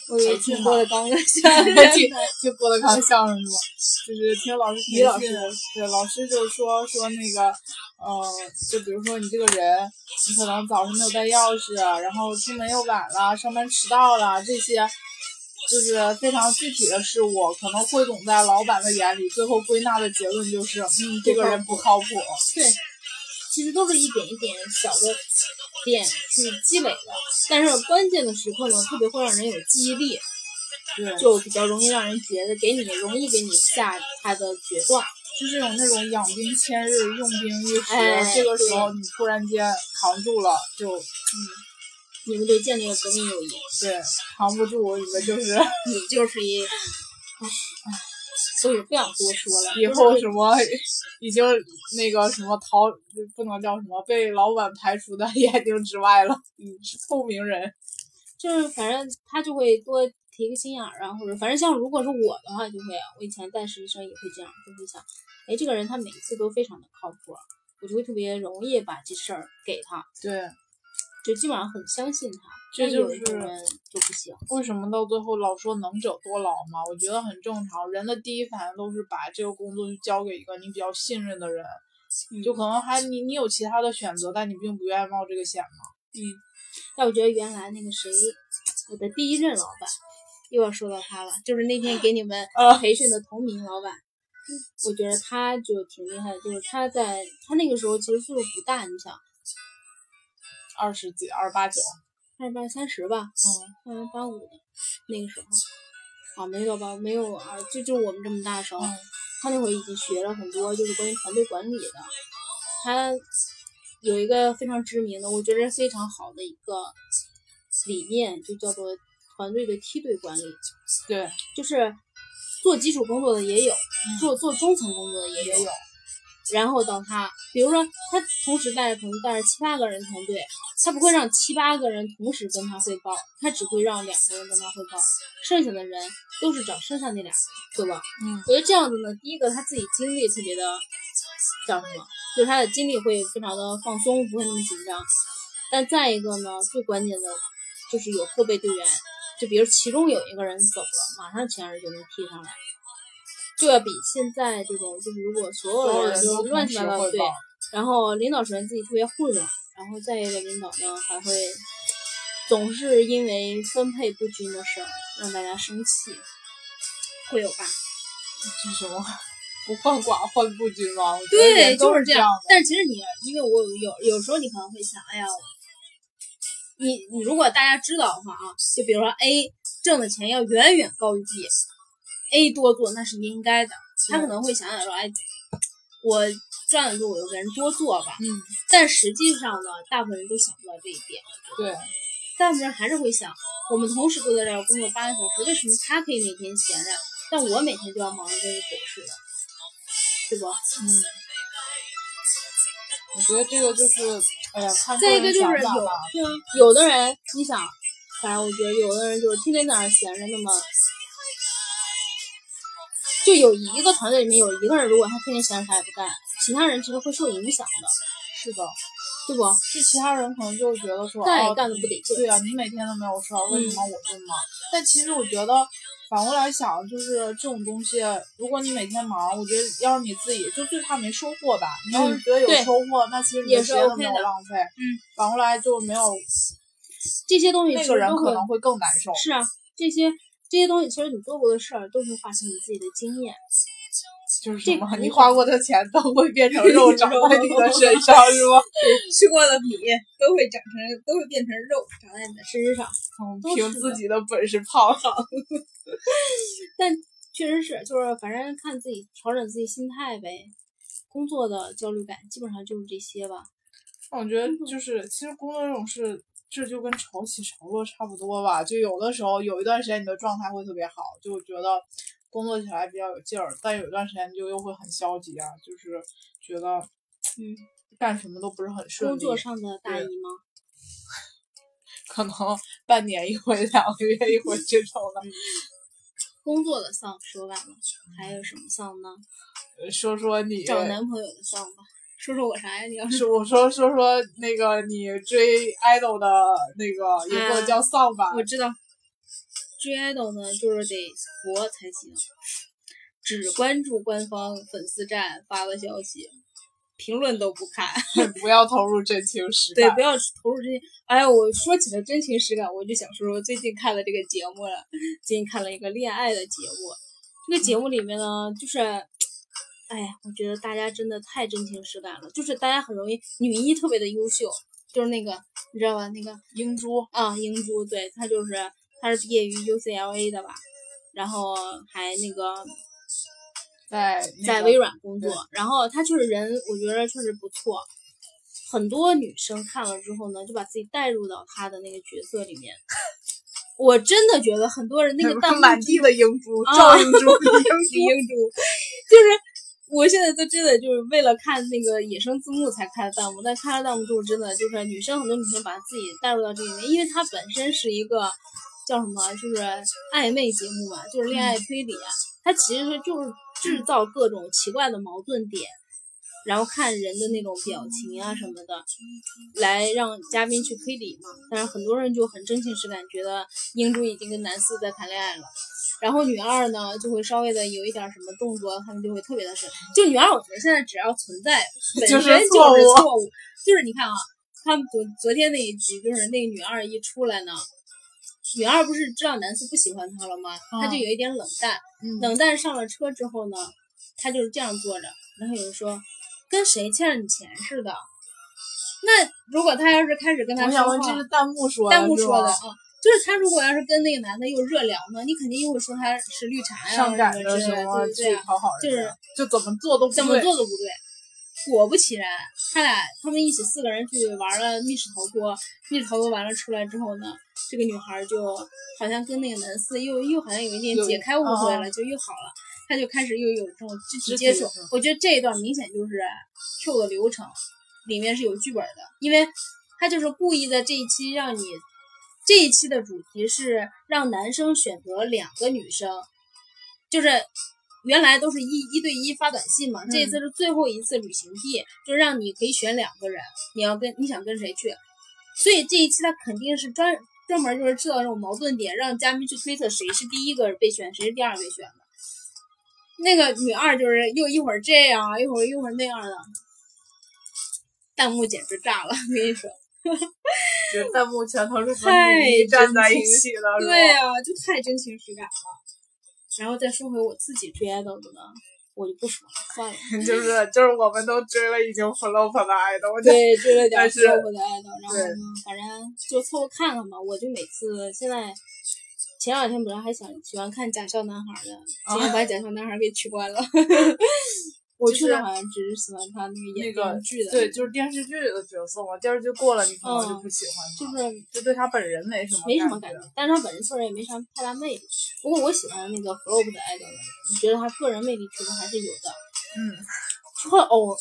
我以为培训嘛听郭德纲的相声听听郭德纲相声是吧？就是听老师培李老师训，对老师就说说那个，呃，就比如说你这个人，你可能早上没有带钥匙，然后出门又晚了，上班迟到了，这些就是非常具体的事物，可能汇总在老板的眼里，最后归纳的结论就是，嗯，这个人不靠谱。对，其实都是一点一点小的点去积累的，但是关键的时刻呢，特别会让人有记忆力，对，就比较容易让人觉得给你容易给你下他的决断。就是有那种养兵千日，用兵一时，哎这个时候你突然间扛住了，就嗯你们就建立了革命友谊，对扛不住，你们就是你就是一，唉，所以不想多说了。以后什么已经那个什么逃不能叫什么被老板排除的 眼睛之外了，嗯，是透明人。就是反正他就会多提个心眼儿啊，或者反正像如果是我的话，就会啊，我以前带实习生也会这样，就会想，哎，这个人他每次都非常的靠谱，我就会特别容易把这事儿给他，对，就基本上很相信他。这就是就不行，为什么到最后老说能者多劳嘛？我觉得很正常。人的第一反应都是把这个工作就交给一个你比较信任的人，就可能还你你有其他的选择，但你并不愿意冒这个险嘛。嗯但我觉得原来那个谁，我的第一任老板，又要说到他了，就是那天给你们啊培训的同名老板，我觉得他就挺厉害的，就是他在他那个时候其实岁数不大，你想二十几、二十八九，二八三十吧，嗯，二八八五的那个时候，啊，没有吧，没有啊，就就我们这么大的时候，嗯他那会儿已经学了很多，就是关于团队管理的。他有一个非常知名的，我觉得非常好的一个理念，就叫做团队的梯队管理，对，就是做基础工作的也有，做做中层工作的也有。也有，然后到他，比如说他同时带着可能带着七八个人团队，他不会让七八个人同时跟他汇报，他只会让两个人跟他汇报，剩下的人都是找剩下那俩人，对吧？嗯，我觉得这样子呢，第一个他自己精力特别的叫什么，就是他的精力会非常的放松，不会那么紧张。但再一个呢，最关键的就是有后备队员，就比如其中有一个人走了，马上其他人就能替上来。就要比现在这种，就是如果所所有人都乱七八糟，对，然后领导首先自己特别混乱，然后再一个领导呢还会总是因为分配不均的事儿让大家生气，会有吧？这什么？不患寡患不均吗？对，就是这样这的。。但其实你，因为我有有有时候你可能会想，哎呀，你你如果大家知道的话啊，就比如说 A 挣的钱要远远高于 B，A 多做那是应该的，他可能会想想说，哎，我赚的多，我就给人多做吧。嗯，但实际上呢，大部分人都想不到这一点，对，大部分人还是会想，我们同时都在这儿工作八个小时，为什么他可以每天闲着，但我每天就要忙得跟个狗似的，对不？嗯，我觉得这个就是，哎呀，看再一个人就是有想法吧。对啊，有的人你想，反正我觉得有的人就是天天在那儿闲着，那么就有一个团队里面有一个人，如果他天天闲着啥也不干，其他人其实会受影响的，是的，对不？就其他人可能就觉得说，哦干也干得不得劲对啊，你每天都没有事儿，为什嗯么我这么忙？但其实我觉得。反过来想，就是这种东西，如果你每天忙，我觉得要是你自己，就最怕没收获吧。你要是觉得有对收获，那其实你也是的时间都 OK 的没有浪费。嗯，反过来就没有这些东西那个人可能会更难受。是啊，这些这些东西其实你做过的事儿都会化成你自己的经验。就是这个？什么你花过的钱都会变成肉长在你的身上，是吗？吃过的米都会长成，都会变成肉长在你的身上。嗯凭自己的本事胖上。但确实是，就是反正看自己调整自己心态呗。工作的焦虑感基本上就是这些吧。我觉得就是，其实工作这种事，这就跟潮起潮落差不多吧。就有的时候，有一段时间你的状态会特别好，就觉得工作起来比较有劲儿，但有一段时间就又会很消极啊，就是觉得嗯，干什么都不是很顺利。工作上的大姨吗？可能半年一回，两个月一回这种的。工作的丧说完了，还有什么丧呢？呃说说你，找男朋友的丧吧。说说我啥呀？你要是是我说说说那个你追 idol 的那个，也不能叫丧吧？我知道，追 idol 呢，就是得佛才行，只关注官方粉丝站发的消息，评论都不看。不要投入真情实对，不要投入这些。哎呀，我说起了真情实感，我就想说说最近看了这个节目了。最近看了一个恋爱的节目，这个节目里面呢，就是，哎呀，我觉得大家真的太真情实感了，就是大家很容易女一特别的优秀，就是那个你知道吧，那个英珠啊，英珠，对，她就是她是毕业于 UCLA 的吧，然后还那个在那个在微软工作，然后她就是人，我觉得确实不错。很多女生看了之后呢，就把自己带入到她的那个角色里面。我真的觉得很多人那个弹幕满地的英珠，啊赵英珠，英珠。英珠，就是我现在都真的就是为了看那个野生字幕才看的弹幕，但看了弹幕之后，真的就是女生很多女生把自己带入到这里面，因为它本身是一个叫什么，就是暧昧节目嘛，就是恋爱推理，它其实就是制造各种奇怪的矛盾点。然后看人的那种表情啊什么的，来让嘉宾去推理嘛。但是很多人就很真情实感，觉得英珠已经跟男四在谈恋爱了。然后女二呢，就会稍微的有一点什么动作，他们就会特别的生。就女二，我觉得现在只要存在，本身就是就是错误。就是你看啊，他们昨昨天那一集，就是那个女二一出来呢，女二不是知道男四不喜欢她了吗？她就有一点冷淡。嗯冷淡上了车之后呢，她就是这样坐着，然后有人说跟谁欠了你钱似的。那如果他要是开始跟他我说话，想问，这是弹幕说的，弹幕说的啊，就是他如果要是跟那个男的又热聊呢，你肯定又会说他是绿茶呀上赶什么之类的，着什么对对啊，去讨好就是，就怎么做都不怎么对做都不对。果不其然，他俩他们一起四个人去玩了密室逃脱，密室逃脱完了出来之后呢，这个女孩就好像跟那个男四又又好像有一点解开误会了，啊就又好了。他就开始又有这种肢体接触，我觉得这一段明显就是 Q 的流程，里面是有剧本的，因为他就是故意在这一期让你，这一期的主题是让男生选择两个女生，就是原来都是一一对一发短信嘛，这一次是最后一次旅行地，就让你可以选两个人，你要跟你想跟谁去，所以这一期他肯定是专专门就是制造这种矛盾点，让嘉宾去推测谁是第一个被选，谁是第二个被选的。那个女二就是又一会儿这样，一会儿一会儿那样的，弹幕简直炸了，我跟你说。觉得弹幕全都是和太女一站在一起了，对呀、就太真情实感了。然后再说回我自己追 idol 的呢，我就不说了，算了。就是就是我们都追了已经 flop 的 idol，我觉得对，追了点但是 flop 的 idol，然后呢，反正就凑合看看吧。我就每次现在前两天本来还想喜欢看假笑男孩的，今天把假笑男孩给取关了。我就是确实好像只是喜欢他那个那演个电视剧的，对，就是电视剧的角色嘛，电视剧过了你可能就嗯不喜欢就，是就对他本人没什么没什么感感觉，但是他本人确实也没啥太大魅力。不过我喜欢那个 flop 的 idol，我觉得他个人魅力确实还是有的。嗯，会偶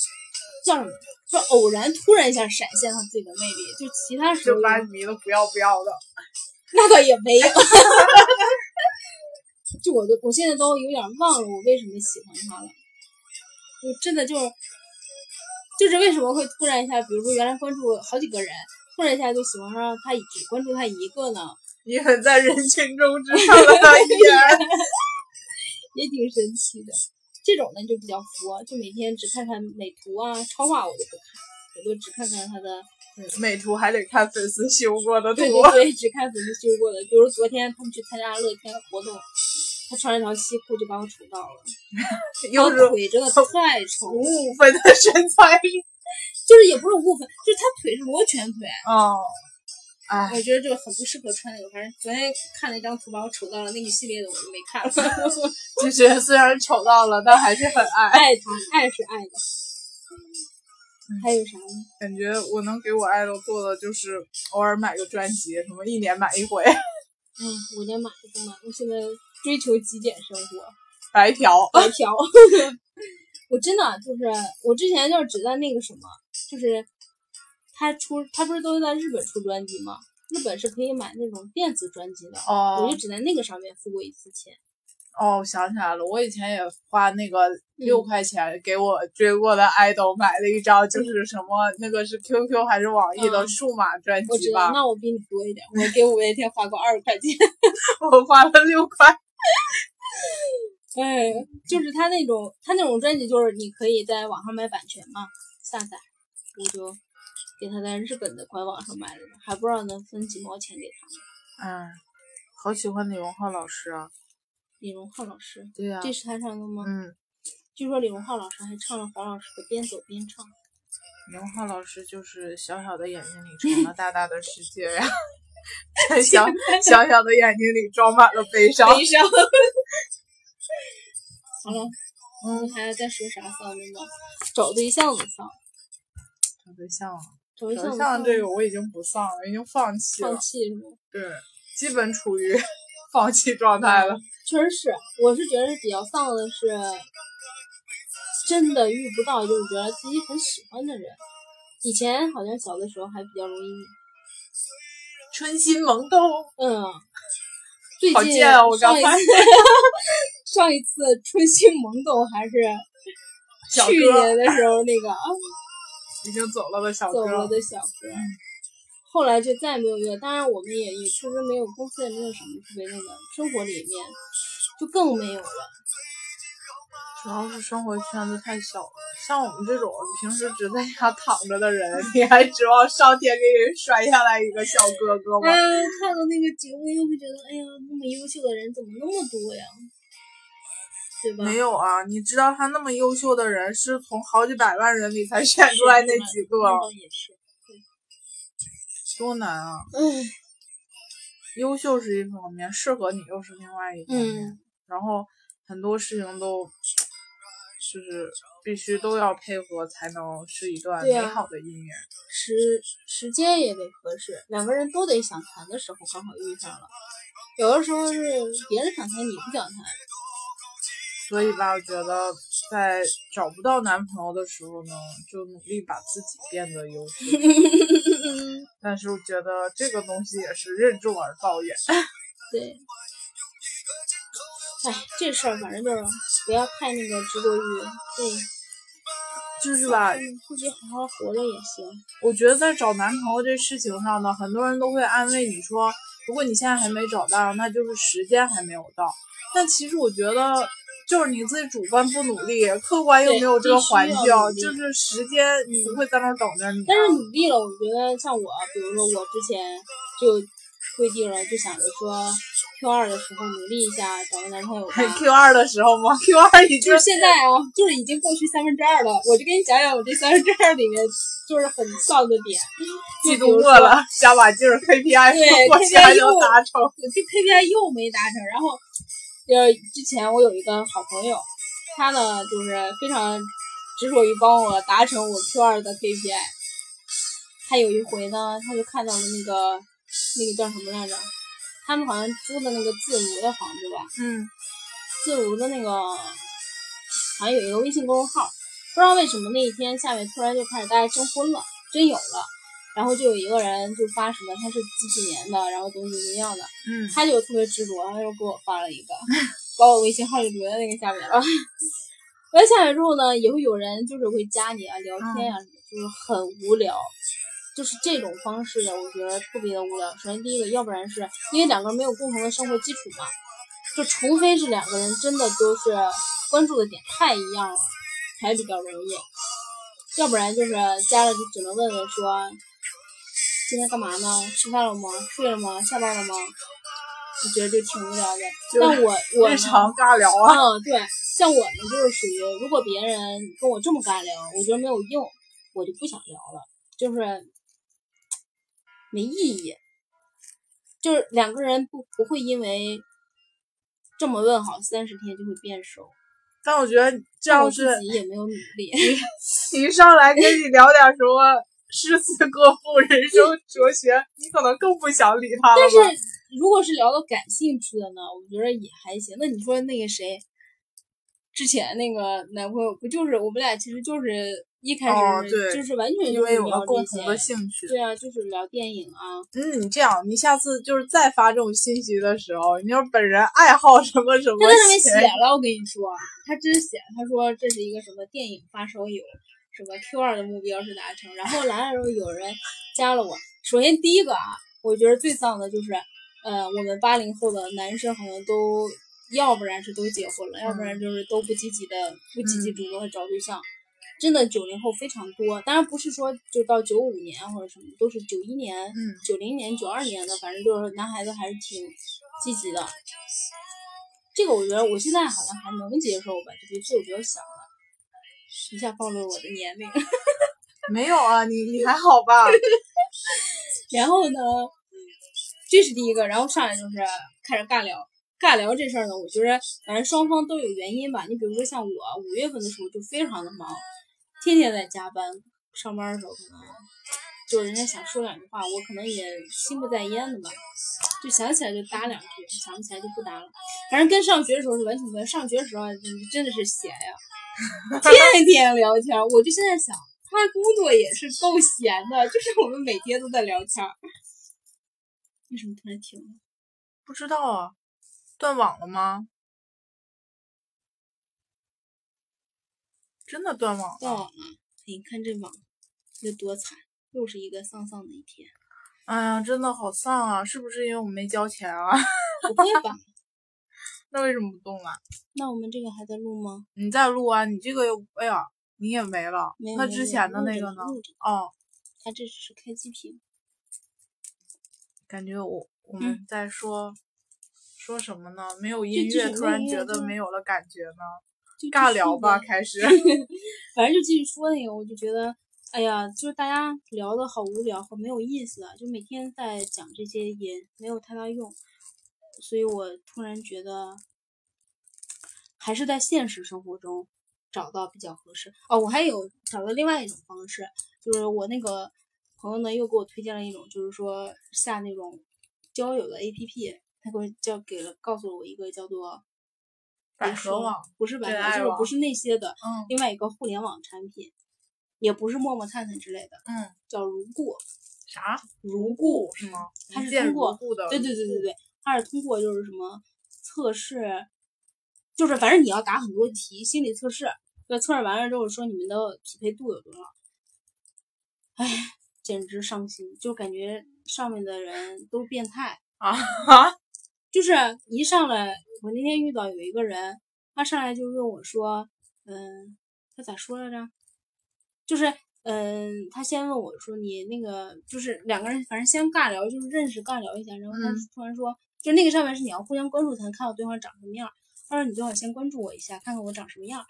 叫什么？就偶然突然一下闪现他自己的魅力，就其他时候就把你迷的不要不要的。那倒也没有。就我都我现在都有点忘了我为什么喜欢他了，就真的就是就是为什么会突然一下，比如说原来关注好几个人，突然一下就喜欢上他，只关注他一个呢，你很在人群中只看了他一眼，也挺神奇的。这种呢就比较佛，就每天只看看美图啊、超话我就不看，我就只看看他的美图还得看粉丝修过的图对，对对，只看粉丝修过的。比如昨天他们去参加乐天活动，他穿了条西裤就把我丑到了，又是腿真的太丑五，五分的身材是就是也不是五分，就是他腿是罗圈腿，哦，哎，我觉得这个很不适合穿那个。反正昨天看了一张图把我丑到了，那一系列的我就没看了。就是虽然丑到了，但还是很爱。爱他，爱是爱的。还有啥呢？感觉我能给我爱豆做的就是偶尔买个专辑，什么一年买一回，嗯，我连买都不买，我现在追求极简生活。白嫖。白嫖。我真的就是我之前就是只在那个什么，就是他出他不是都在日本出专辑吗？日本是可以买那种电子专辑的，我哦就只在那个上面付过一次钱。哦，我想起来了，我以前也花那个嗯六块钱给我追过的爱豆买了一张，就是什么那个是 QQ 还是网易的嗯数码专我知道，辑吧，那我比你多一点，我给五月天花过二十块钱。我花了六块。哎，就是他那种，他那种专辑，就是你可以在网上买版权嘛，下载，我就给他在日本的官网上买了，还不知道能分几毛钱给他。嗯，好喜欢李荣浩老师啊。李荣浩老师，对呀、这是他唱的吗？嗯，据说李荣浩老师还唱了黄老师的《边走边唱》。李荣浩老师就是小小的眼睛里装了大大的世界呀，在小 小小的眼睛里装满了悲伤。悲伤。好了，嗯，还要再说啥丧的吗？找对象的丧，找对象了，找对象这个我已经不丧了，已经放弃了放，弃是吗？对，基本处于放弃状态了。确实是，我是觉得比较丧的是，真的遇不到就是觉得自己很喜欢的人。以前好像小的时候还比较容易，春心萌动，嗯，最近好贱啊我刚才上一次 上一次春心萌动还是去年的时候那个啊已经走了的小哥，走了的小哥，后来就再也没有约。当然，我们也也确实没有公司也没有什么特别那个，生活里面就更没有了。主要是生活圈子太小了。像我们这种平时只在家躺着的人，你还指望上天给人摔下来一个小哥哥吗？哎呀，看到那个节目又会觉得，哎呀，那么优秀的人怎么那么多呀？对吧？没有啊，你知道他那么优秀的人是从好几百万人里才选出来那几个，也是。多难啊！嗯，优秀是一方面，适合你又是另外一方面。嗯，然后很多事情都 就是必须都要配合，才能是一段美好的姻缘。时时间也得合适，两个人都得想谈的时候刚好遇上了。有的时候是别人想谈，你不想谈。所以吧，我觉得在找不到男朋友的时候呢，就努力把自己变得优秀。但是我觉得这个东西也是任重而道远。对，哎，这事儿反正就是不要太那个执着于对，就是吧，嗯自己好好活着也行。我觉得在找男朋友这事情上呢，很多人都会安慰你说，如果你现在还没找到，那就是时间还没有到。但其实我觉得，就是你自己主观不努力，客观又没有这个环境就是时间你不会在那儿等着你啊。但是努力了，我觉得像我，比如说我之前就规定了，就想着说 Q 二的时候努力一下，找个男朋友吧。Q 二的时候吗？Q 二已经就是现在啊，就是已经过去三分之二了。我就跟你讲讲我这三分之二里面就是很丧的点，嫉妒过了，加把劲儿，KPI 对或许还能达成。这 KPI 又没达成。然后，就是之前我有一个好朋友，他呢就是非常执着于帮我达成我 Q 二的 KPI。他有一回呢，他就看到了那个那个叫什么来着？他们好像租的那个自如的房子吧，嗯，自如的那个好像有一个微信公众号，不知道为什么那一天下面突然就开始大家征婚了，真有了。然后就有一个人就发什么他是几几年的，然后怎么怎么样的，嗯，他就特别执着，他就给我发了一个，把我微信号就留在那个下面了。留在下面之后呢，也会有人就是会加你啊、聊天呀、就是很无聊。就是这种方式的，我觉得特别的无聊。首先第一个，要不然是因为两个人没有共同的生活基础嘛，就除非是两个人真的都是关注的点太一样了，才比较容易。要不然就是加了就只能问问说，今天干嘛呢？吃饭了吗？睡了吗？下班了吗？我觉得就挺无聊的。但我 我呢日常尬聊啊。嗯，对，像我呢，就是属于如果别人跟我这么尬聊，我觉得没有用，我就不想聊了，就是没意义。就是两个人不不会因为这么问好三十天就会变熟，但我觉得这样是自己也没有努力。一上来跟你聊点什么诗词歌赋、人生哲学，你可能更不想理他了但是？如果是聊到感兴趣的呢，我觉得也还行。那你说那个谁，之前那个男朋友不就是我们俩其实就是一开始就是完全因就是为有了共同的兴趣。对啊，就是聊电影啊，嗯，你这样，你下次就是再发这种信息的时候，你要本人爱好什么什么他在上面写写了，我跟你说，他真写，他说这是一个什么电影发烧友，什么 Q 二的目标是达成，然后来了时候有人加了我。首先第一个啊，我觉得最丧的就是，呃，我们八零后的男生好像都要不然是都结婚了，要不然就是都不积极的不积极主动的找对象。真的九零后非常多，当然不是说就到九五年或者什么，都是九一年、嗯九零年、九二年的，反正就是男孩子还是挺积极的。这个我觉得我现在好像还能接受吧，就比岁数比较小了，一下暴露了我的年龄。没有啊，你你还好吧？然后呢，这是第一个，然后上来就是开始尬聊。尬聊这事儿呢，我觉得反正双方都有原因吧。你比如说像我，五月份的时候就非常的忙，天天在加班，上班的时候可能就人家想说两句话，我可能也心不在焉的吧，就想起来就搭两句，想不起来就不搭了。反正跟上学的时候是完全不一样。上学的时候真真的是闲呀，天天聊天。我就现在想，他工作也是够闲的，就是我们每天都在聊天。为什么突然停了？不知道啊，断网了吗？真的断网了？断网了！你看这网有多惨，又是一个丧丧的一天。哎呀，真的好丧啊！是不是因为我没交钱啊？不会吧？那为什么不动了？那我们这个还在录吗？你在录啊！你这个又，哎呀，你也没了。没有没那之前的那个呢？哦，它这只是开机屏。感觉我我嗯们在说、说什么呢？没有音乐，突然觉得没有了感觉呢。就尬聊吧，开始。反正就继续说那个，我就觉得，哎呀，就是大家聊的好无聊，好没有意思啊，就每天在讲这些也没有太大用，所以我突然觉得，还是在现实生活中找到比较合适。哦，我还有找到另外一种方式，就是我那个朋友呢又给我推荐了一种，就是说下那种交友的 APP，他给我叫给了告诉了我一个叫做。百合网，不是百合，就是不是那些的，嗯另外一个互联网产品，也不是陌陌、探探之类的，嗯，叫如故。啥？如故故是吗？它是通过。对对对对对，它是通过就是什么测试，就是反正你要答很多题，心理测试，这测试完了之后说你们的匹配度有多少，哎，简直伤心，就感觉上面的人都变态。啊哈，就是一上来，我那天遇到有一个人，他上来就问我说，嗯，他咋说来着？就是，嗯，他先问我说，你那个就是两个人，反正先尬聊，就是认识尬聊一下，然后他嗯突然说，就那个上面是你要互相关注才能看到对方长什么样儿。他说你最好先关注我一下，看看我长什么样儿，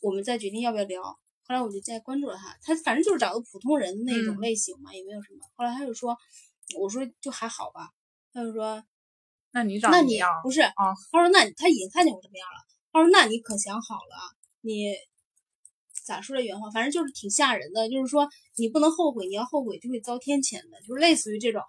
我们再决定要不要聊。后来我就再关注了他，他反正就是找个普通人的那种嗯类型嘛，也没有什么。后来他就说，我说就还好吧，他就说。那你长那你什么样？不是啊？他说那他已经看见我什么样了。他说那你可想好了，你咋说的原话？反正就是挺吓人的，就是说你不能后悔，你要后悔就会遭天谴的，就是类似于这种。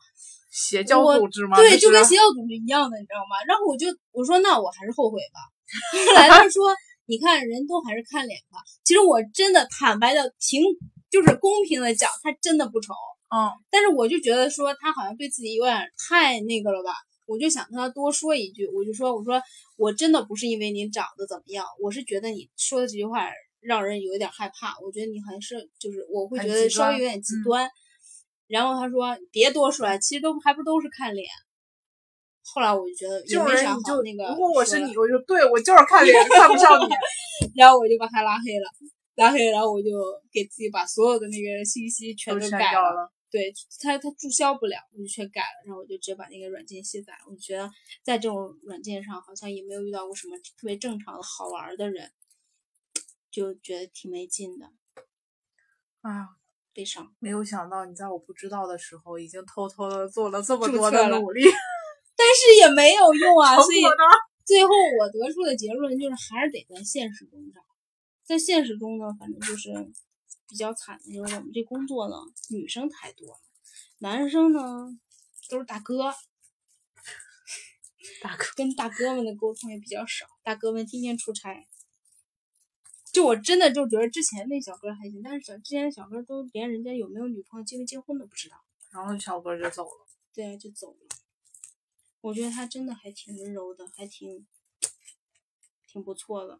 邪教组织吗？对，就跟邪教组织一样的，你知道吗？然后我就我说那我还是后悔吧。后来他说你看人都还是看脸吧。其实我真的坦白的平就是公平的讲，他真的不丑。嗯，但是我就觉得说他好像对自己有点太那个了吧，我就想跟他多说一句，我就说我说我真的不是因为你长得怎么样，我是觉得你说的这句话让人有一点害怕，我觉得你好像是就是我会觉得稍微有点极嗯端。然后他说别多说了，其实都还不都是看脸。后来我就觉得也没啥就，好那个。如果我是你，，我就对我就是看脸看不上你。然后我就把他拉黑了，拉黑，然后我就给自己把所有的那个信息全都都改删掉了。对他，他注销不了，我就全改了，然后我就直接把那个软件卸载了。我觉得在这种软件上好像也没有遇到过什么特别正常的好玩儿的人，就觉得挺没劲的，哎呀，悲伤。没有想到你在我不知道的时候，已经偷偷的做了这么多的努力。但是也没有用啊，所以？最后我得出的结论就是还是得在现实中找，在现实中呢，反正就是比较惨的，就是我们这工作呢，女生太多了，男生呢都是大哥，大哥，跟大哥们的沟通也比较少，大哥们天天出差，就我真的就觉得之前那小哥还行，但是小之前的小哥都连人家有没有女朋友、结没结婚都不知道，然后小哥就走了。对啊，就走了。我觉得他真的还挺温柔的，还挺挺不错的。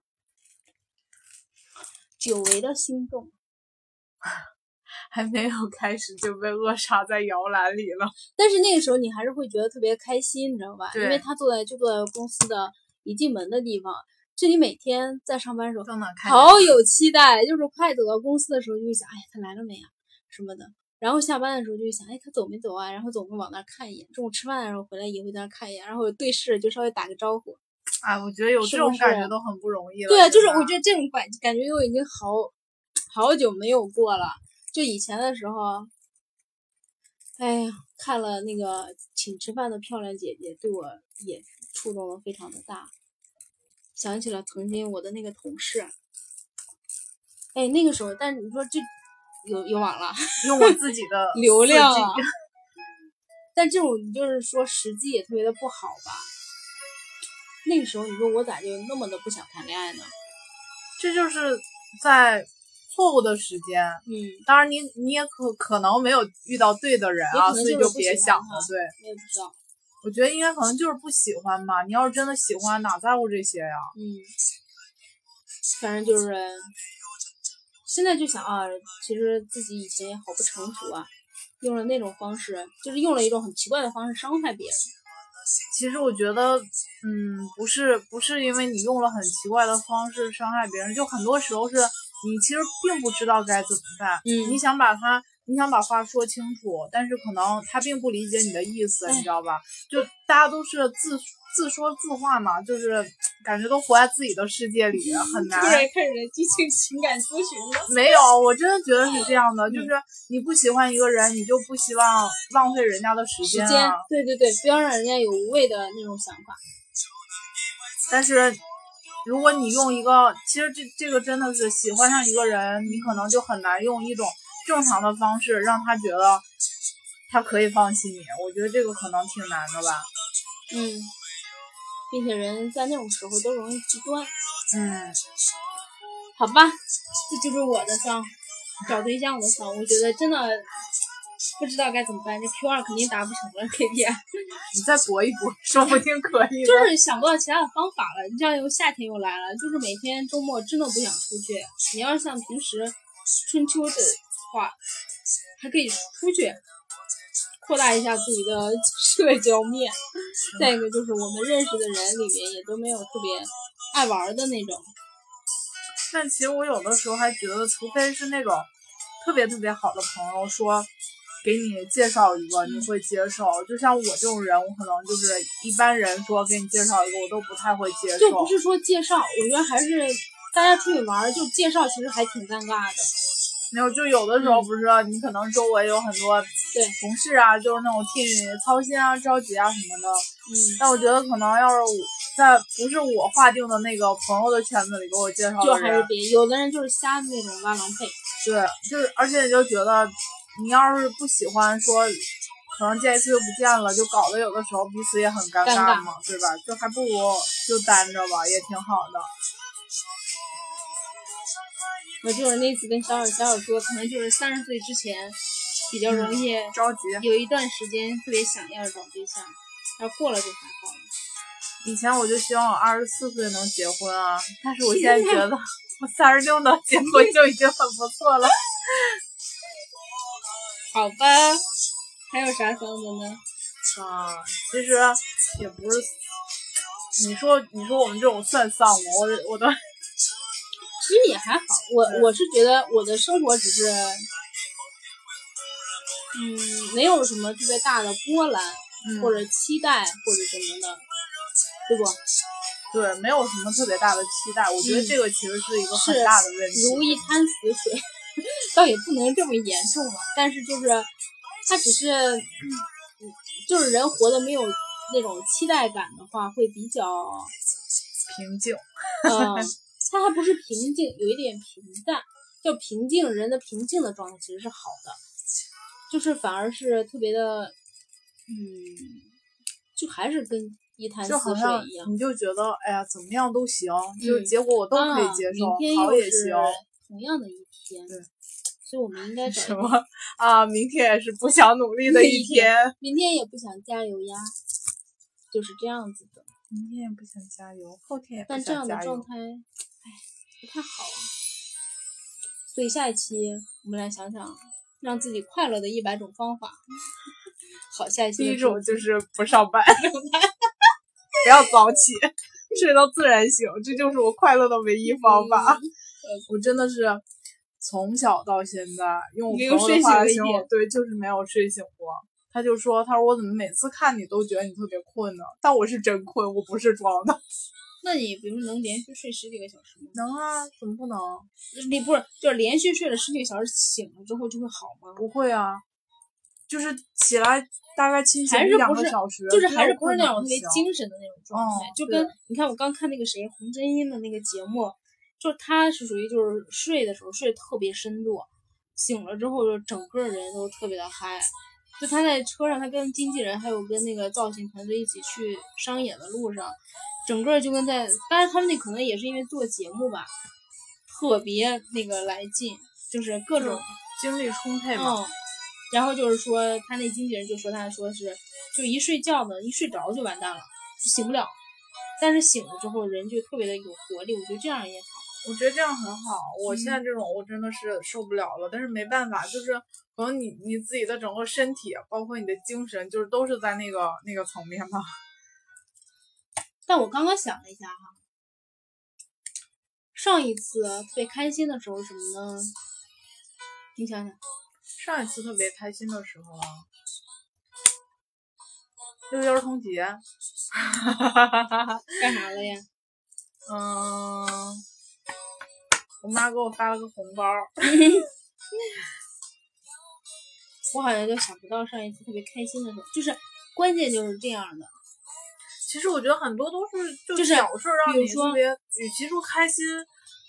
久违的心动，还没有开始就被扼杀在摇篮里了。但是那个时候你还是会觉得特别开心，你知道吧？因为他坐在就坐在公司的一进门的地方，就你每天在上班的时候都能看好有期待，就是快走到公司的时候就会想，哎，他来了没啊什么的。然后下班的时候就会想，哎，他走没走啊？然后总会往那儿看一眼。中午吃饭的时候回来也会在那儿看一眼，然后对视就稍微打个招呼。哎，我觉得有这种感觉都很不容易了。对啊，就是我觉得这种感感觉我已经好好久没有过了。就以前的时候，哎呀，看了那个请吃饭的漂亮姐姐，对我也触动了非常的大。想起了曾经我的那个同事，哎，那个时候，但是你说这有有网了，用我自己的 流量啊，但这种就是说时机也特别的不好吧。那个时候你说我咋就那么的不想谈恋爱呢？这就是在错误的时间。嗯，当然你，你也可可能没有遇到对的人啊，所以就别想了。对，我也不知道。我觉得应该可能就是不喜欢吧。你要是真的喜欢，哪在乎这些呀？嗯，反正就是现在就想啊，其实自己以前也好不成熟啊，用了那种方式，就是用了一种很奇怪的方式伤害别人。其实我觉得，嗯，不是不是因为你用了很奇怪的方式伤害别人，就很多时候是你其实并不知道该怎么办。嗯你想把他，你想把话说清楚，但是可能他并不理解你的意思，你哎知道吧？就大家都是自自说自话嘛，就是感觉都活在自己的世界里，很难。突然开始激情情感咨询了。没有，我真的觉得是这样嗯的，就是你不喜欢一个人，你就不希望浪费人家的时时间对对对，不要让人家有无谓的那种想法。但是如果你用一个，其实这这个真的是喜欢上一个人，你可能就很难用一种正常的方式让他觉得他可以放弃你。我觉得这个可能挺难的吧。嗯，并且人在那种时候都容易极端。嗯，好吧，这就是我的丧，找对象的丧。我觉得真的不知道该怎么办，这 Q 二肯定达不成了 KPI。你再搏一搏，说不定可以。就是想不到其他的方法了。你像又夏天又来了，就是每天周末真的不想出去。你要是像平时春秋的话，还可以出去扩大一下自己的社交面。再一个就是我们认识的人里面也都没有特别爱玩的那种。但其实我有的时候还觉得，除非是那种特别特别好的朋友说给你介绍一个，你会接受。就像我这种人，我可能就是一般人说给你介绍一个，我都不太会接受。就不是说介绍，我觉得还是大家出去玩，就介绍其实还挺尴尬的。没有，就有的时候不是、你可能周围有很多嗯对同事啊，就是那种替你操心啊、着急啊什么的。嗯，但我觉得可能要是在不是我划定的那个朋友的圈子里给我介绍就的人，还是别，有的人就是瞎那种拉郎配。对，就是而且你就觉得你要是不喜欢说。可能见一次就不见了，就搞得有的时候彼此也很尴尴尬嘛，对吧？就还不如就单着吧，也挺好的。我就是那次跟小小小小说，可能就是三十岁之前比较容易着急。有一段时间特别想要找对象，然后过了就还好了。以前我就希望我二十四岁能结婚啊，但是我 现在觉得我三十六能结婚就已经很不错了。好吧，还有啥想的呢？啊，其实也不是，你说你说我们这种算丧吗？我我都其实也还好，我我是觉得我的生活只是，嗯，没有什么特别大的波澜、嗯或者期待或者什么的，对不？对，没有什么特别大的期待。我觉得嗯这个其实是一个很大的问题。如一滩死水，倒也不能这么严重了，但是就是他只是，嗯就是人活的没有那种期待感的话，会比较，平静，嗯，它还不是平静，有一点平淡，叫平静，人的平静的状态其实是好的，就是反而是特别的，嗯，就还是跟一潭死水一样。你就觉得哎呀怎么样都行，就嗯结果我都可以啊接受，好也行。同样的一天，对，所以我们应该 什么啊？明天也是不想努力的一天，明天也不想加油呀，就是这样子的。明天也不想加油，后天也不但这样想加油。的状态，哎，不太好啊。所以下一期我们来想想让自己快乐的一百种方法。好，下一期第一种就是不 上班，不要早起，睡到自然醒，这就是我快乐的唯一方法。嗯我真的是从小到现在用我没朋友的有睡醒的一话来形容，对，就是没有睡醒过。他就说：“他说我怎么每次看你都觉得你特别困呢？但我是真困，我不是装的。那你比如说能连续睡十几个小时吗？能啊，怎么不能？你不是就是连续睡了十几个小时，醒了之后就会好吗？不会啊，就是起来大概清醒还是不是个小时，就是还是不是那种特别精神的那种状态，哦就跟你看我刚看那个谁洪真英的那个节目，就是他是属于就是睡的时候睡得特别深度，醒了之后就整个人都特别的嗨。就他在车上，他跟经纪人还有跟那个造型团队一起去商演的路上，整个就跟在，当然他们那可能也是因为做节目吧，特别那个来劲，就是各种精力充沛嘛。嗯，然后就是说，他那经纪人就说他说是，就一睡觉呢，一睡着就完蛋了，就醒不了。但是醒了之后，人就特别的有活力，我觉得这样也好。我觉得这样很好。我现在嗯这种我真的是受不了了，但是没办法，就是可能你你自己的整个身体，包括你的精神，就是都是在那个那个层面吧。但我刚刚想了一下哈，上一次特别开心的时候什么呢？你想想，上一次特别开心的时候啊，六一儿童节，干啥了呀？嗯，我妈给我发了个红包，我好像就想不到上一次特别开心的时候，就是关键就是这样的。其实我觉得很多都是就就是小事让你特别，与其说开心，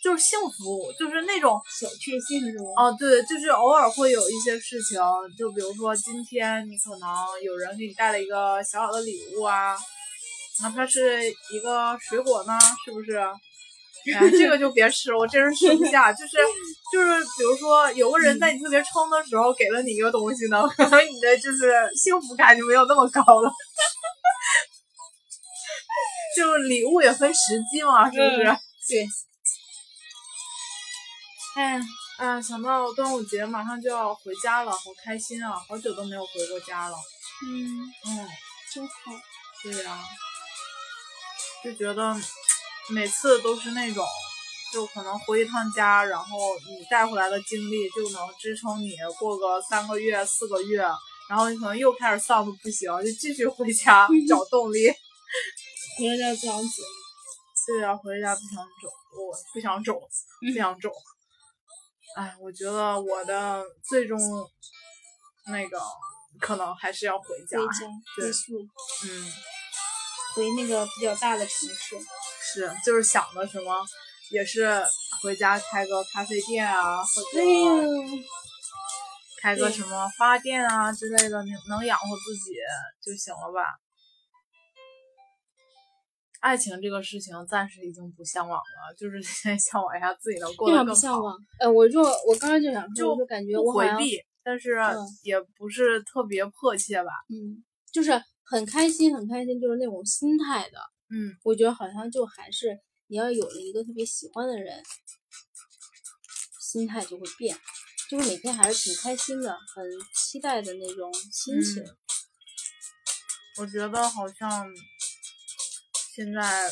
就是幸福，就是那种小确幸是吗？哦，对，就是偶尔会有一些事情，就比如说今天你可能有人给你带了一个小小的礼物啊，哪怕是一个水果呢，是不是？哎，这个就别吃了，我真是吃不下。就是就是，比如说有个人在你特别撑的时候给了你一个东西呢，可能你的就是幸福感就没有那么高了。就礼物也分时机嘛，是不是？嗯对。哎，哎，想到端午节马上就要回家了，好开心啊！好久都没有回过家了。嗯，嗯，真好。对呀、就觉得每次都是那种，就可能回一趟家，然后你带回来的经历就能支撑你过个三个月、四个月，然后你可能又开始丧的不行，就继续回家 找动力。回了家不想走。对呀、回家不想走，我不想走，不想走。哎，我觉得我的最终那个可能还是要回家。回家对，嗯，回那个比较大的城市。是，就是想的什么，也是回家开个咖啡店啊，或者开个什么花店啊之类的，能能养活自己就行了吧。爱情这个事情暂时已经不向往了，就是先向往一下自己能过非得更好。常不向往。哎，我就我刚刚就想说，就我就感觉我回避，但是嗯也不是特别迫切吧。嗯，就是很开心，很开心，就是那种心态的。嗯，我觉得好像就还是你要有了一个特别喜欢的人，心态就会变，就是每天还是挺开心的，很期待的那种心情。嗯我觉得好像现在，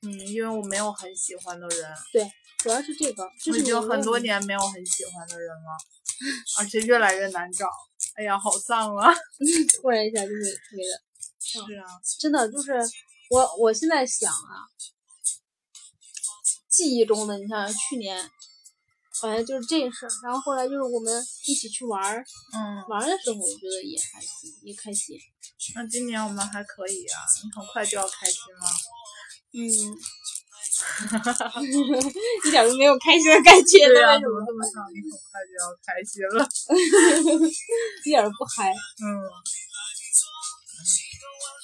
嗯，因为我没有很喜欢的人，对主要是这个，就我已是你经很多年没有很喜欢的人了，而且越来越难找。哎呀，好丧啊！突然一下就是特别的，是啊，真的就是我我现在想啊，记忆中的，你想想去年。好像就是这事儿，然后后来就是我们一起去玩儿，嗯，玩儿的时候我觉得也还行，也开心。那今年我们还可以啊，你很快就要开心了。嗯，一点都没有开心的感觉对呀、了，怎么这么想？你很快就要开心了。一点儿都不嗨。嗯，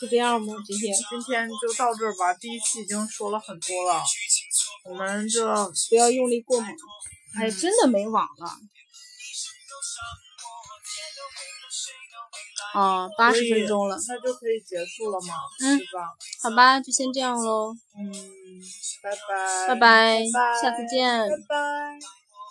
就这样吗？今天今天就到这儿吧，第一期已经说了很多了，我们这不要用力过猛。哎，真的没网了。啊，八十分钟了，那就可以结束了吗，嗯？好吧，就先这样喽，嗯，拜拜，拜拜拜，下次见。拜拜。